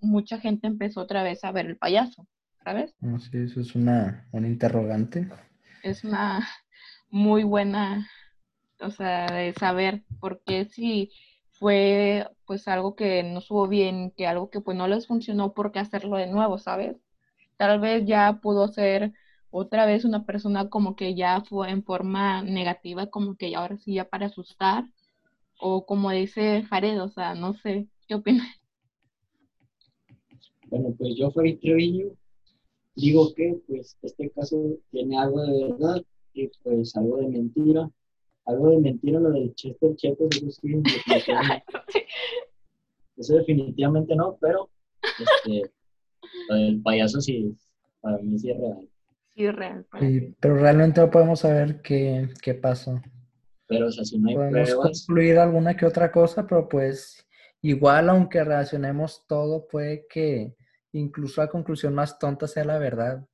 mucha gente empezó otra vez a ver el payaso? ¿Sabes? No sé, eso es una, una interrogante. Es una muy buena, o sea, de saber por qué si fue pues algo que no estuvo bien, que algo que pues no les funcionó, ¿por qué hacerlo de nuevo, ¿sabes? tal vez ya pudo ser otra vez una persona como que ya fue en forma negativa, como que ahora sí ya para asustar, o como dice Jared, o sea, no sé, ¿qué opinas? Bueno, pues yo, Farid Treviño, digo que pues este caso tiene algo de verdad y pues algo de mentira. Algo de mentira lo del Chester Chetos, eso sí, definitivamente, eso definitivamente no, pero este, lo del payaso sí, para mí sí es real. Sí, real para Sí, pero realmente no podemos saber qué, qué pasó. Pero o sea, si no hay Podemos pruebas, concluir alguna que otra cosa, pero pues igual aunque relacionemos todo, puede que incluso la conclusión más tonta sea la verdad.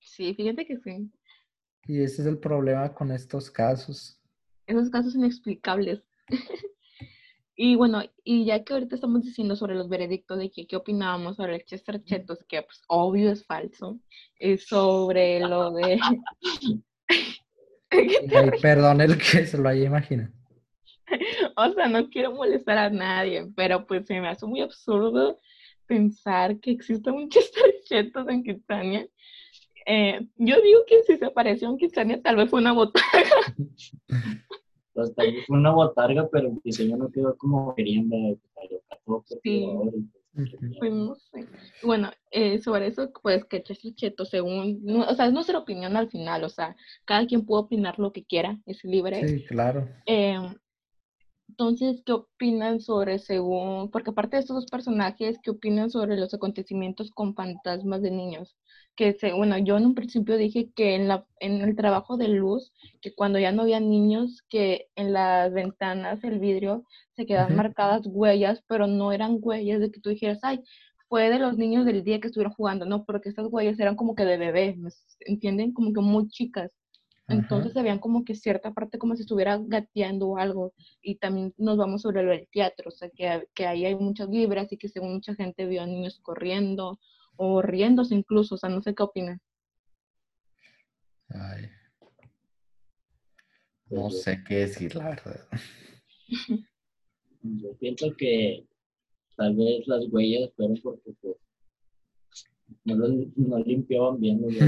Sí, fíjate que sí. Y ese es el problema con estos casos. Esos casos inexplicables. Y bueno, y ya que ahorita estamos diciendo sobre los veredictos de que qué opinábamos sobre el Chester Chetos, que pues obvio es falso, y sobre lo de... Perdón el que se lo haya imaginado. O sea, no quiero molestar a nadie, pero pues se me hace muy absurdo pensar que existe un Chester Chetos en Kitsania. Eh, yo digo que si se apareció en Kitsania, tal vez fue una botarga. pues tal vez fue una botarga, pero el diseño no quedó como querían, todo Sí. pues. Pues. Bueno, eh, sobre eso, pues que Chester Chetos, según, no, o sea, es nuestra opinión al final, o sea, cada quien puede opinar lo que quiera, es libre. Sí, claro. Eh, entonces, ¿qué opinan sobre según, porque aparte de estos dos personajes, ¿qué opinan sobre los acontecimientos con fantasmas de niños? Que se, bueno, yo en un principio dije que en la, en el trabajo de luz, que cuando ya no había niños, que en las ventanas, el vidrio, se quedaban marcadas huellas, pero no eran huellas de que tú dijeras, ay, fue de los niños del día que estuvieron jugando, no, porque estas huellas eran como que de bebé, ¿me entienden? Como que muy chicas. Entonces se veían como que cierta parte como si estuviera gateando o algo. Y también nos vamos sobre lo del teatro, o sea, que, que ahí hay muchas vibras y que según mucha gente vio a niños corriendo o riéndose incluso, o sea, no sé qué opinan. Ay. No sé qué decir, la verdad. Yo pienso que tal vez las huellas fueron porque pues, no, lo, no limpiaban bien los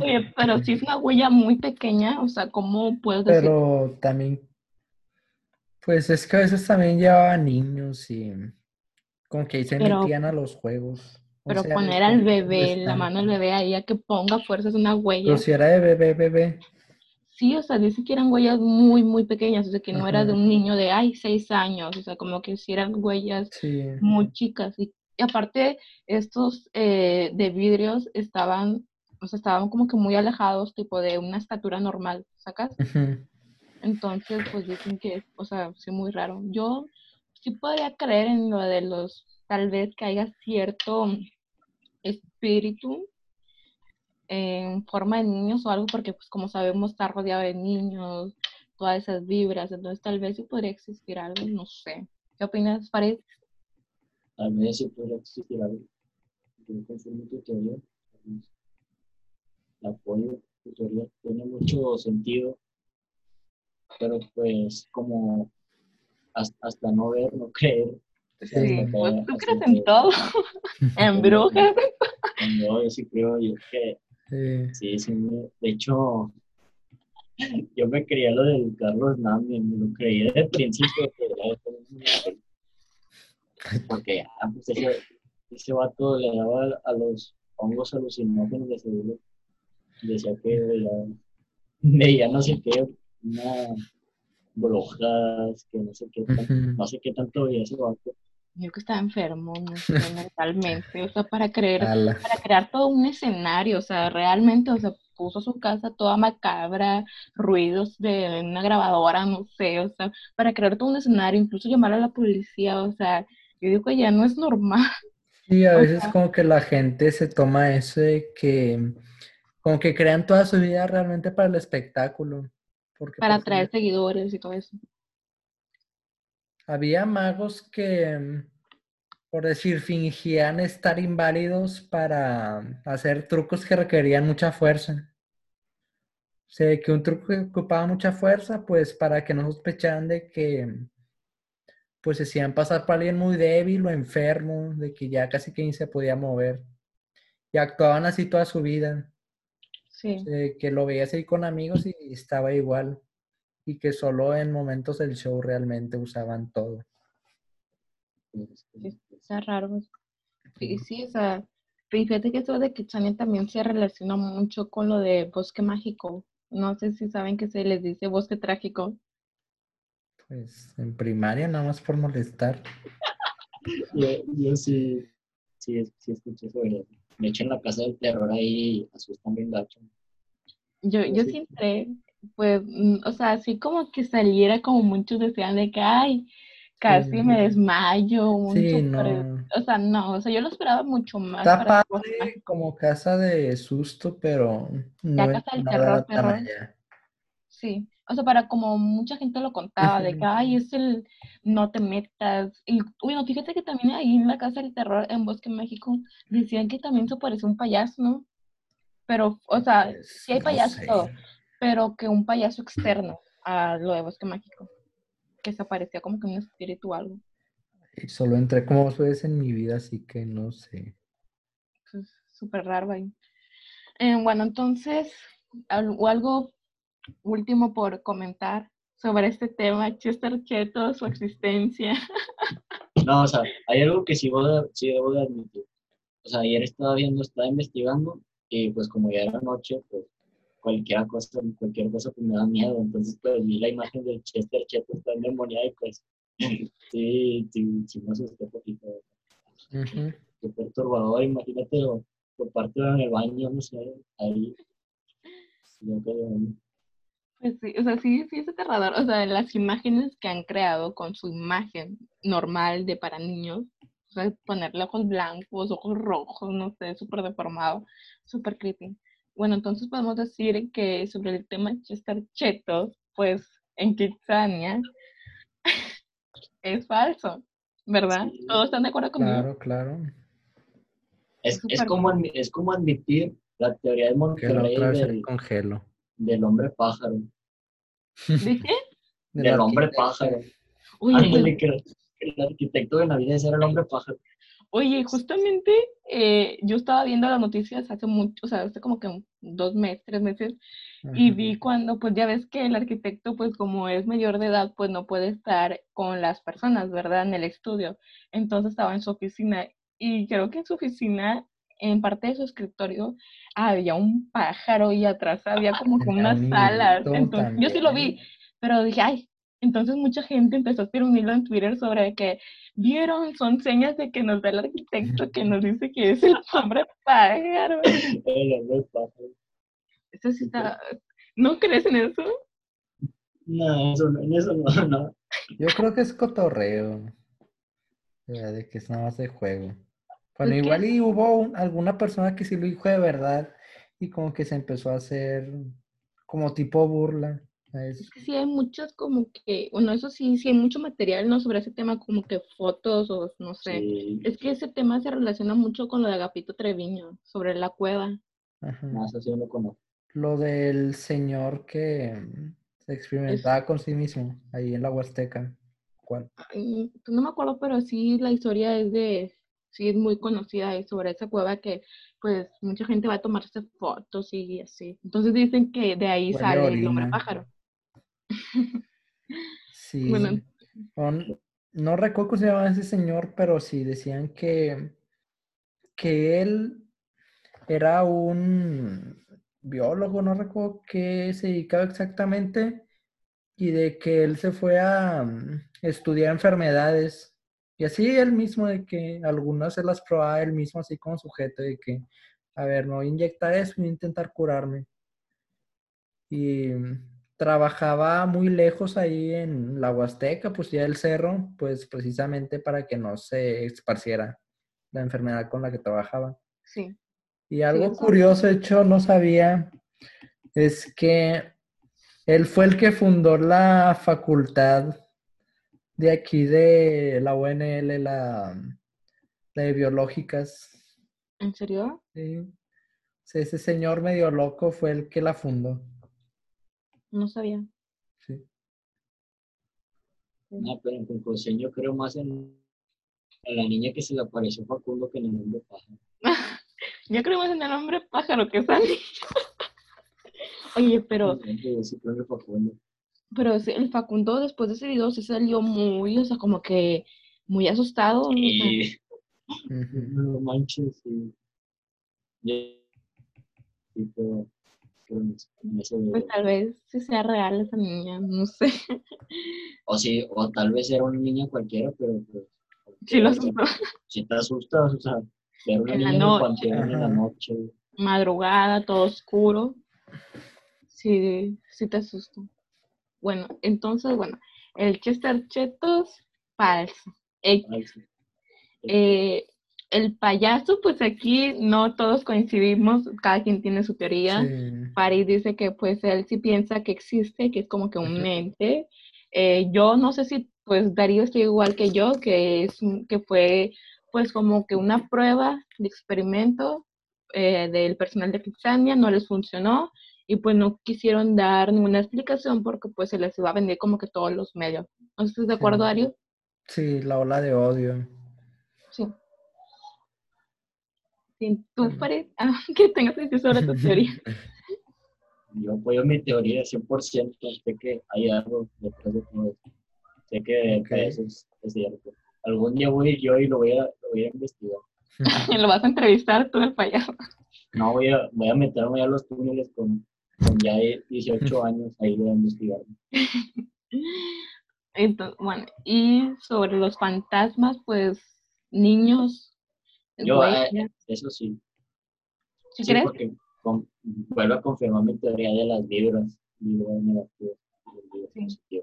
Oye, pero si es una huella muy pequeña, o sea, ¿cómo puedes decir? Pero también, pues es que a veces también llevaban niños y como que ahí se metían a los juegos. Pero poner al bebé, la mano del bebé ahí a que ponga fuerzas una huella. Pero si era de bebé, bebé. Sí, o sea, dice que eran huellas muy, muy pequeñas, o sea, que no era de un niño de, ay, seis años, o sea, como que si eran huellas muy chicas. Y, aparte, estos eh, de vidrios estaban, o sea, estaban como que muy alejados, tipo de una estatura normal, ¿sacas? Entonces, pues dicen que, o sea, sí, muy raro. Yo sí podría creer en lo de los, tal vez que haya cierto espíritu en forma de niños o algo, porque pues como sabemos está rodeado de niños, todas esas vibras, entonces tal vez sí podría existir algo, no sé. ¿Qué opinas, Farid? Tal vez sí podría existir algo. Yo confirmo tu teoría. La apoyo, tu teoría tiene mucho sentido, pero pues como hasta, no ver, no creer. Sí, pues tú crees en todo, en brujas. No, yo sí creo, yo que Sí, sí, de hecho, yo me creía lo del Carlos Nami, me lo creía desde el principio, porque ya, pues ese, ese vato le daba a los hongos alucinógenos de seguro, decía que veía, no sé qué, una brujas, que no sé qué, no sé qué tanto veía ese vato yo que estaba enfermo mentalmente, o sea, para creer, para crear todo un escenario, o sea, realmente, o sea, puso su casa toda macabra, ruidos de una grabadora, no sé, o sea, para crear todo un escenario, incluso llamar a la policía, o sea, yo digo que ya no es normal. Sí, a veces como que la gente se toma eso de que, como que crean toda su vida realmente para el espectáculo. Porque para pues, atraer seguidores y todo eso. Había magos que, mm, por decir, fingían estar inválidos para hacer trucos que requerían mucha fuerza. O sea, que un truco que ocupaba mucha fuerza, pues para que no sospecharan de que mm, pues se hacían pasar por alguien muy débil o enfermo, de que ya casi que ni se podía mover. Y actuaban así toda su vida. Sí. que lo veías ahí con amigos y estaba igual y que solo en momentos del show realmente usaban todo. está raro. Sí, sí, o sea, fíjate que eso de Kitsania también se relaciona mucho con lo de bosque mágico. No sé si saben que se les dice bosque trágico. Pues en primaria nada más por molestar. yo, sí, sí, sí escuché eso. Me echan la casa del terror ahí y asustan bien gacho. Yo, yo sí entré, pues, mm, o sea, así como que saliera como muchos decían de que, ay, casi me desmayo, sí, no. o sea, no, o sea, yo lo esperaba mucho más. Está padre como casa de susto, pero no ya casa del terror, terror. Sí, o sea, para como mucha gente lo contaba, de que, ay, es el no te metas. Y, bueno, fíjate que también ahí en la Casa del Terror en Bosque, México, decían que también se parece un payaso, ¿no? Pero, o sea, pues, sí hay payasos todo, pero que un payaso externo a lo de Bosque Mágico, que se parecía como que un espíritu o algo. Solo entré como dos veces en mi vida, así que no sé. Es súper raro ahí. Eh, bueno, entonces, algo último por comentar sobre este tema, Chester Cheto, su existencia. No, o sea, hay algo que sí, sí debo de admitir. O sea, ayer estaba viendo, estaba investigando y pues como ya era noche, pues cualquier cosa, cualquier cosa pues me da miedo. Entonces, pues vi la imagen del Chester Cheto está endemoniado y pues sí, sí, sí me asusté un poquito. Qué perturbador, imagínate por parte en el baño, no sé, ahí. Pues sí, o sea, sí, sí es aterrador. O sea, las imágenes que han creado con su imagen normal de para niños, o sea, ponerle ojos blancos, ojos rojos, no sé, súper deformado, súper creepy. bueno, entonces podemos decir que sobre el tema Chester Chetos, pues en Kitsania es falso, ¿verdad? Sí. ¿Todos están de acuerdo conmigo? Claro, claro. Es, es, como, es como admitir la teoría de Que la Monterrey otra vez se del, congelo. del hombre pájaro. ¿De qué? Del Del hombre pájaro. Oye, Ándale, que, que el arquitecto de Navidad era el hombre pájaro. Oye, justamente eh, yo estaba viendo las noticias hace mucho, o sea, hace como que dos meses, tres meses, y Ajá. vi cuando, pues ya ves que el arquitecto, pues como es mayor de edad, pues no puede estar con las personas, ¿verdad? En el estudio. Entonces estaba en su oficina y creo que en su oficina, en parte de su escritorio, había un pájaro y atrás había como que unas un alas. Entonces, yo sí lo vi, pero dije, ay, entonces mucha gente empezó a hacer un hilo en Twitter sobre que vieron, son señas de que nos da el arquitecto que nos dice que es el hombre pájaro. Eso sí está, ¿no crees en eso? No, eso no, en eso no, no. Yo creo que es cotorreo. De que es nada más de juego. Bueno, igual y hubo un- alguna persona que sí lo dijo de verdad y como que se empezó a hacer como tipo burla. eso. Es que sí hay muchos como que, bueno, eso sí, sí hay mucho material, ¿no? Sobre ese tema, como que fotos o no sé. Sí, Es que ese tema se relaciona mucho con lo de Agapito Treviño, sobre la cueva. Ajá. más así no lo conozco. Lo del señor que mm, se experimentaba con sí mismo ahí en la Huasteca. ¿Cuál? Ay, pues no me acuerdo, pero sí la historia es de, sí es muy conocida y sobre esa cueva que pues mucha gente va a tomarse fotos y así. Entonces dicen que de ahí sale el hombre pájaro. Sí. Bueno. o n- no recuerdo cómo se llamaba ese señor, pero sí decían que, que él era un biólogo, no recuerdo qué se dedicaba exactamente, y de que él se fue a mm, estudiar enfermedades. Y así él mismo, de que algunas se las probaba él mismo, así como sujeto, de que, a ver, me voy a inyectar eso y voy a intentar curarme. Y mm, trabajaba muy lejos ahí en la Huasteca, pues ya el cerro, pues precisamente para que no se esparciera la enfermedad con la que trabajaba. Sí. Y algo curioso, de hecho, no sabía, es que él fue el que fundó la facultad de aquí de la UNL, la, la de biológicas. ¿En serio? Sí. O sea, ese señor medio loco fue el que la fundó. No sabía. Sí. No, pero en conclusión yo creo más en, la niña que se le apareció Facundo que en el hombre pájaro. Yo creo más en el hombre pájaro que Sandy. Oye, pero, sí creo en Facundo. Pero el Facundo después de ese video se salió muy, o sea, como que muy asustado. o sea, Y no manches, sí. Sí, pero, pues tal vez sí sea real esa niña, no sé. O sí, o tal vez era una niña cualquiera, pero pues. Sí lo asustó. Si te asustas, o sea, ver una En la niña en noche. la noche. Madrugada, todo oscuro. Sí, sí te asusta. Bueno, entonces, bueno, el Chester Chetos, falso. X. Eh, el payaso, pues aquí no todos coincidimos, cada quien tiene su teoría. Sí. Paris dice que pues él sí piensa que existe, que es como que un ente. Eh, yo no sé si pues Darío está igual que yo, que es que fue pues como que una prueba de experimento eh, del personal de Kitsania, no les funcionó y pues no quisieron dar ninguna explicación porque pues se les iba a vender como que todos los medios. ¿No estás de acuerdo, Sí. Sí, la ola de odio. Sí. Sí, tú. Farid, ah, ¿qué tengas que decir sobre tu teoría? Yo apoyo mi teoría 100%. Sé que hay algo detrás de todo esto. Sé que eso es, es cierto. Algún día voy a ir yo y lo voy a, lo voy a investigar. Lo vas a entrevistar tú, el payaso. No, voy a, voy a meterme a los túneles con, con ya 18 años. Ahí voy a investigar. Entonces, bueno, y sobre los fantasmas, pues niños, Yo, eh, Eso sí. ¿sí Sí, crees? porque con- vuelvo a confirmar mi teoría de las vibras. Negativas. Sí.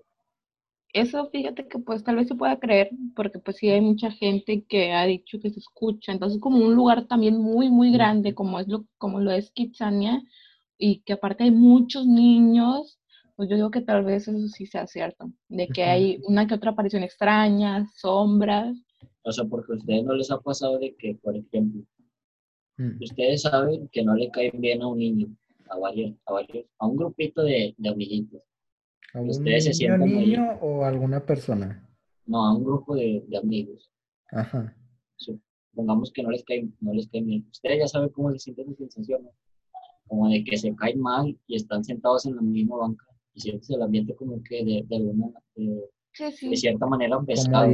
eso fíjate que pues tal vez se pueda creer, porque pues sí hay mucha gente que ha dicho que se escucha, entonces como un lugar también muy, muy grande, como es lo, como lo es Kitsania, y que aparte hay muchos niños, pues yo digo que tal vez eso sí sea cierto, de que hay una que otra aparición extraña, sombras. O sea, porque a ustedes no les ha pasado de que, por ejemplo, mm. ustedes saben que no le caen bien a un niño, a varios, a varios, a un grupito de, de amiguitos ¿A ¿Ustedes se sienten niño o alguna persona? No, a un grupo de, de amigos. Ajá. Supongamos que no les cae, no les cae bien. Ustedes ya saben cómo se siente esa sensación, ¿no? Como de que se caen mal y están sentados en la misma banca y sientes el ambiente como que de, de alguna, de, de cierta manera pesado.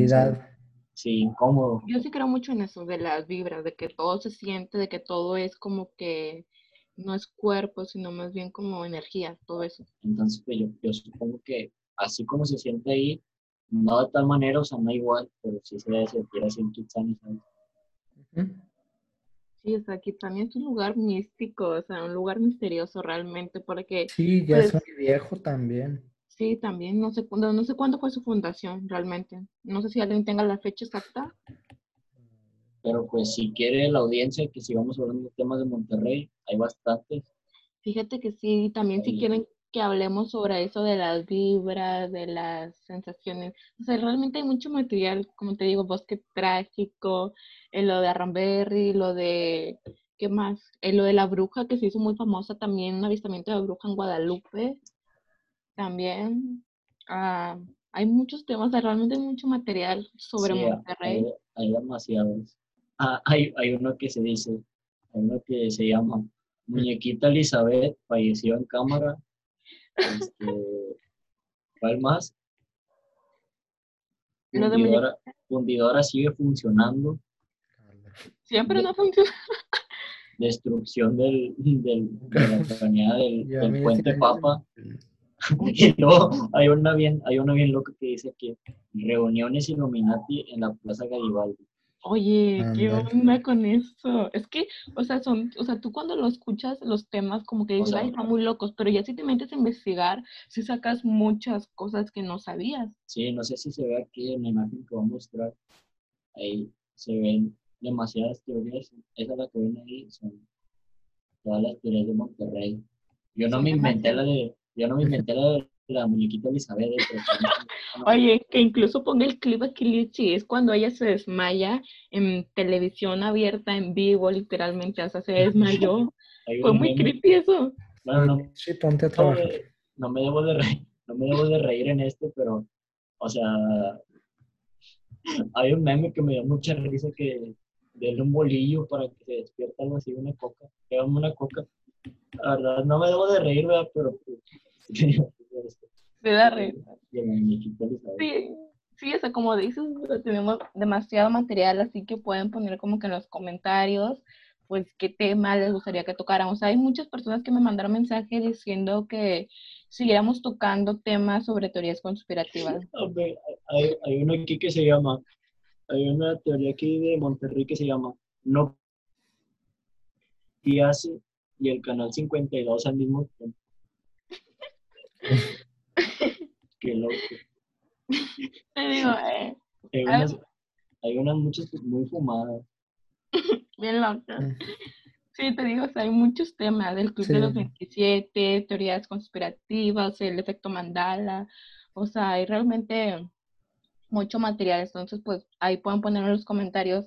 Sí, incómodo. Yo sí creo mucho en eso, de las vibras, de que todo se siente, de que todo es como que no es cuerpo, sino más bien como energía, todo eso. Entonces, pues yo, yo supongo que así como se siente ahí, no de tal manera, o sea, no igual, pero sí se debe sentir así en Kitsani, ¿sabes? Sí, o sea, Kitsani es un lugar místico, o sea, un lugar misterioso realmente, porque... Sí, ya es pues muy viejo también. Sí, también, no sé, no sé cuándo fue su fundación realmente. No sé si alguien tenga la fecha exacta. Pero pues si quiere la audiencia que sigamos hablando de temas de Monterrey, hay bastantes. Fíjate que sí, también si quieren que hablemos sobre eso de las vibras, de las sensaciones. O sea, realmente hay mucho material, como te digo, Bosque Trágico, eh, lo de Arramberry, lo de, ¿qué más? Eh, lo de la bruja, que se hizo muy famosa también, un avistamiento de bruja en Guadalupe. También. Ah, hay muchos temas, realmente hay mucho material sobre Monterrey. Hay, hay demasiados. Ah, hay, hay uno que se dice, hay uno que se llama Muñequita Elizabeth, falleció en cámara. Este, ¿Cuál más? Fundidora, fundidora sigue funcionando. Siempre no funciona. Destrucción del, del, de la del, del puente Papa. y luego hay una bien, hay una bien loca que dice que reuniones Illuminati en la Plaza Garibaldi. Oye, ¿qué onda con eso? Es que, o sea, son, o sea, tú cuando lo escuchas, los temas como que dices, ay, están muy locos, pero ya si te metes a investigar, si sacas muchas cosas que no sabías. Sí, no sé si se ve aquí en la imagen que voy a mostrar. Ahí se ven demasiadas teorías. Esa es la que ven ahí, son todas las teorías de Monterrey. Yo no me inventé la de, yo no me inventé la de la muñequita Elizabeth. Oye, que incluso ponga el clip aquí, Lichi, es cuando ella se desmaya en televisión abierta, en vivo, literalmente, o sea, se desmayó. Fue muy creepy eso. Bueno, no, sí, ponte a trabajar. No, me debo de reír, no me debo de reír en esto, pero, o sea, hay un meme que me dio mucha risa que denle un bolillo para que se despierta algo así, una coca, dame una coca. La verdad, no me debo de reír, ¿verdad? Pero Se da risa. Sí, sí, o sea, como dices, tenemos demasiado material, así que pueden poner como que en los comentarios, pues, qué tema les gustaría que tocáramos. Hay muchas personas que me mandaron mensaje diciendo que siguiéramos tocando temas sobre teorías conspirativas. hay, hay uno aquí que se llama, hay una teoría aquí de Monterrey que se llama No y hace y el canal 52 al mismo tiempo. Qué loco. Te digo, eh. Hay unas, hay unas muchas muy fumadas. Bien locas. Mm. Sí, te digo, hay muchos temas del Club de los 27, teorías conspirativas, el efecto Mandala, o sea, hay realmente mucho material, entonces pues ahí pueden poner en los comentarios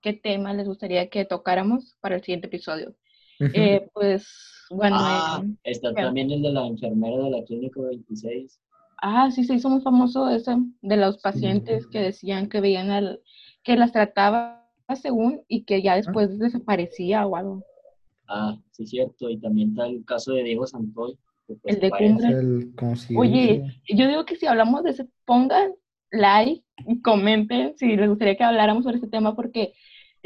qué tema les gustaría que tocáramos para el siguiente episodio. Eh, pues bueno. Ah, está también el de la enfermera de la clínica 26. Ah, sí, se hizo muy famoso ese, de los pacientes que decían que veían al, que las trataba según y que ya ah. después desaparecía o algo. Ah, sí, cierto. Y también está el caso de Diego Santoy. Pues el de Cumbre. Oye, yo digo que si hablamos de ese, pongan like y comenten si les gustaría que habláramos sobre ese tema, porque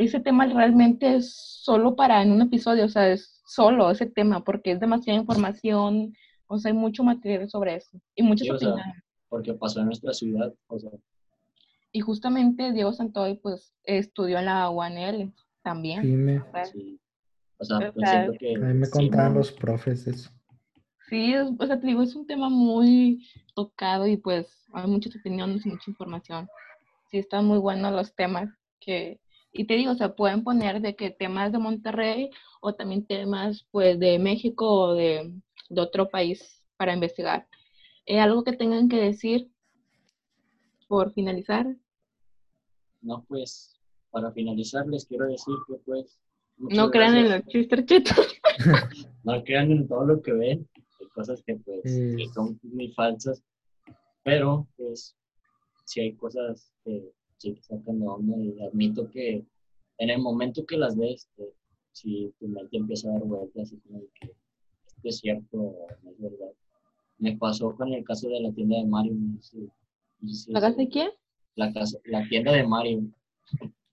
ese tema realmente es solo para en un episodio, o sea, es solo ese tema, porque es demasiada información, o sea, hay mucho material sobre eso y muchas opiniones. porque pasó en nuestra ciudad, o sea. Y justamente Diego Santoy, pues, estudió en la UNL también. Sí, me... Sí. O sea, pues siento que... Ahí me contaban los profes eso. Sí, o sea, te digo, es un tema muy tocado y pues hay muchas opiniones y mucha información. Sí, están muy buenos los temas que, y te digo, o sea, pueden poner de que temas de Monterrey o también temas pues de México o de, de otro país para investigar. ¿Eh, ¿Algo que tengan que decir por finalizar? No, pues, para finalizar les quiero decir que pues... No crean en los chistes no crean en todo lo que ven cosas que pues son muy falsas, pero pues si hay cosas que sí que sacan de onda y admito que en el momento que las ves, si tu mente empieza a dar vueltas y como que esto es cierto o no es verdad. Me pasó con el caso de la tienda de Mario. ¿La casa de quién? La, casa, la tienda de Mario.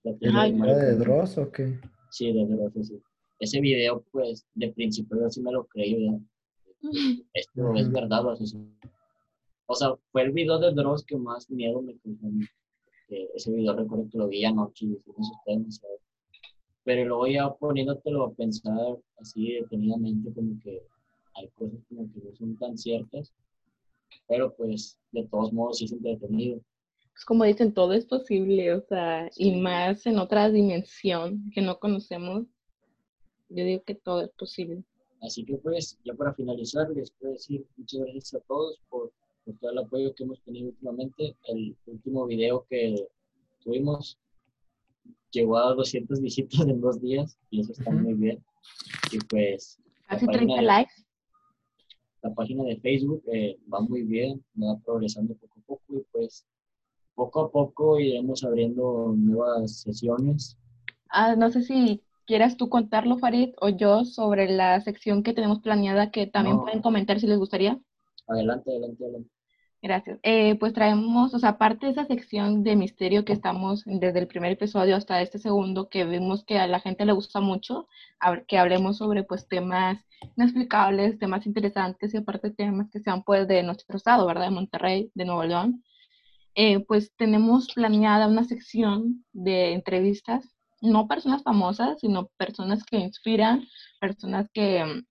La tienda de, Mario de Dross o qué? Sí, de Dross, sí. Ese video, pues, de principio yo sí me lo creí, ¿verdad? esto es verdad o sea, fue el video de Dross que más miedo me causó. Ese video recuerdo que lo vi anoche y ustedes, pero luego ya poniéndotelo a pensar así detenidamente como que hay cosas como que no son tan ciertas, pero pues de todos modos sí es entretenido. Pues como dicen, todo es posible, o sea, y más en otra dimensión que no conocemos, yo digo que todo es posible. Así que pues, ya para finalizar, les quiero decir muchas gracias a todos por, todo el apoyo que hemos tenido últimamente. El último video que tuvimos llegó a 200 visitas en dos días y eso está muy bien. Y pues... Casi 30 likes. La página de Facebook eh, va muy bien, va progresando poco a poco y pues poco a poco iremos abriendo nuevas sesiones. Ah, no sé si quieras tú contarlo, Farid, o yo, sobre la sección que tenemos planeada, que también pueden comentar si les gustaría. Adelante, adelante, adelante. Gracias. Eh, pues traemos, o sea, aparte de esa sección de misterio que estamos desde el primer episodio hasta este segundo, que vimos que a la gente le gusta mucho, que hablemos sobre pues temas inexplicables, temas interesantes y aparte temas que sean pues de nuestro estado, ¿verdad? De Monterrey, de Nuevo León. Eh, pues tenemos planeada una sección de entrevistas no personas famosas, sino personas que inspiran, personas que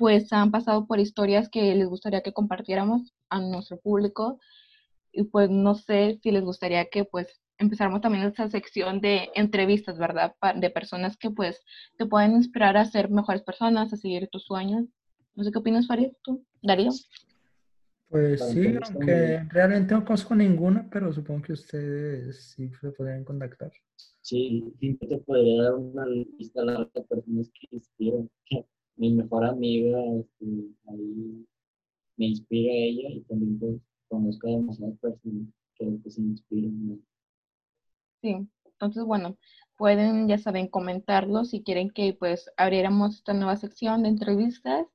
pues han pasado por historias que les gustaría que compartiéramos a nuestro público. Y pues no sé si les gustaría que pues empezáramos también esta sección de entrevistas, ¿verdad? De personas que pues te pueden inspirar a ser mejores personas, a seguir tus sueños. No sé qué opinas, Farid, tú, Darío. Pues sí, aunque realmente no conozco ninguna, pero supongo que ustedes sí se podrían contactar. Sí, sí te podría dar una lista larga de personas que inspiran. Mi mejor amiga, este, ahí me inspira ella y también pues conozco a demasiadas personas que, que se inspiran. Sí, entonces bueno, pueden, ya saben, comentarlo si quieren que pues abriéramos esta nueva sección de entrevistas.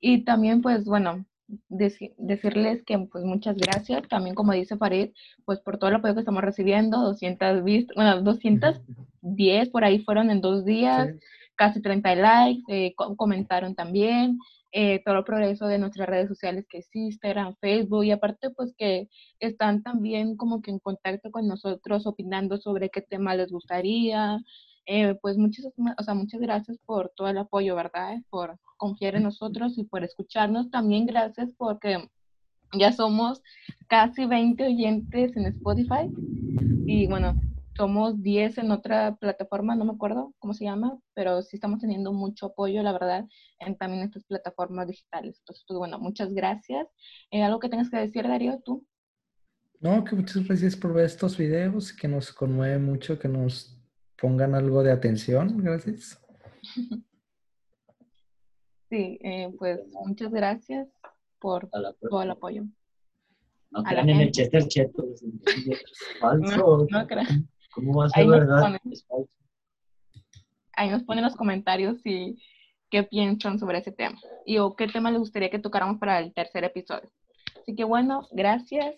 Y también pues bueno, decirles que pues muchas gracias, también como dice Farid, pues por todo el apoyo que estamos recibiendo, 200 vistas, bueno, 210 por ahí fueron en dos días, casi 30 likes, eh, comentaron también, eh, todo el progreso de nuestras redes sociales que existen, Facebook, y aparte pues que están también como que en contacto con nosotros opinando sobre qué tema les gustaría, eh, pues muchas, o sea, muchas gracias por todo el apoyo, ¿verdad? Por confiar en nosotros y por escucharnos. También gracias porque ya somos casi 20 oyentes en Spotify y bueno, somos 10 en otra plataforma, no me acuerdo cómo se llama, pero sí estamos teniendo mucho apoyo, la verdad, en también estas plataformas digitales. Entonces, pues, bueno, muchas gracias. Eh, ¿Algo que tengas que decir, Darío, tú? No, que muchas gracias por ver estos videos, que nos conmueve mucho, que nos pongan algo de atención. Gracias. Sí, eh, pues muchas gracias por todo el apoyo. No crean en el Chester Cheto. falso. No, crean. ¿Cómo va a ser verdad? Ahí nos ponen los comentarios y qué piensan sobre ese tema y o qué tema les gustaría que tocáramos para el tercer episodio. Así que bueno, gracias.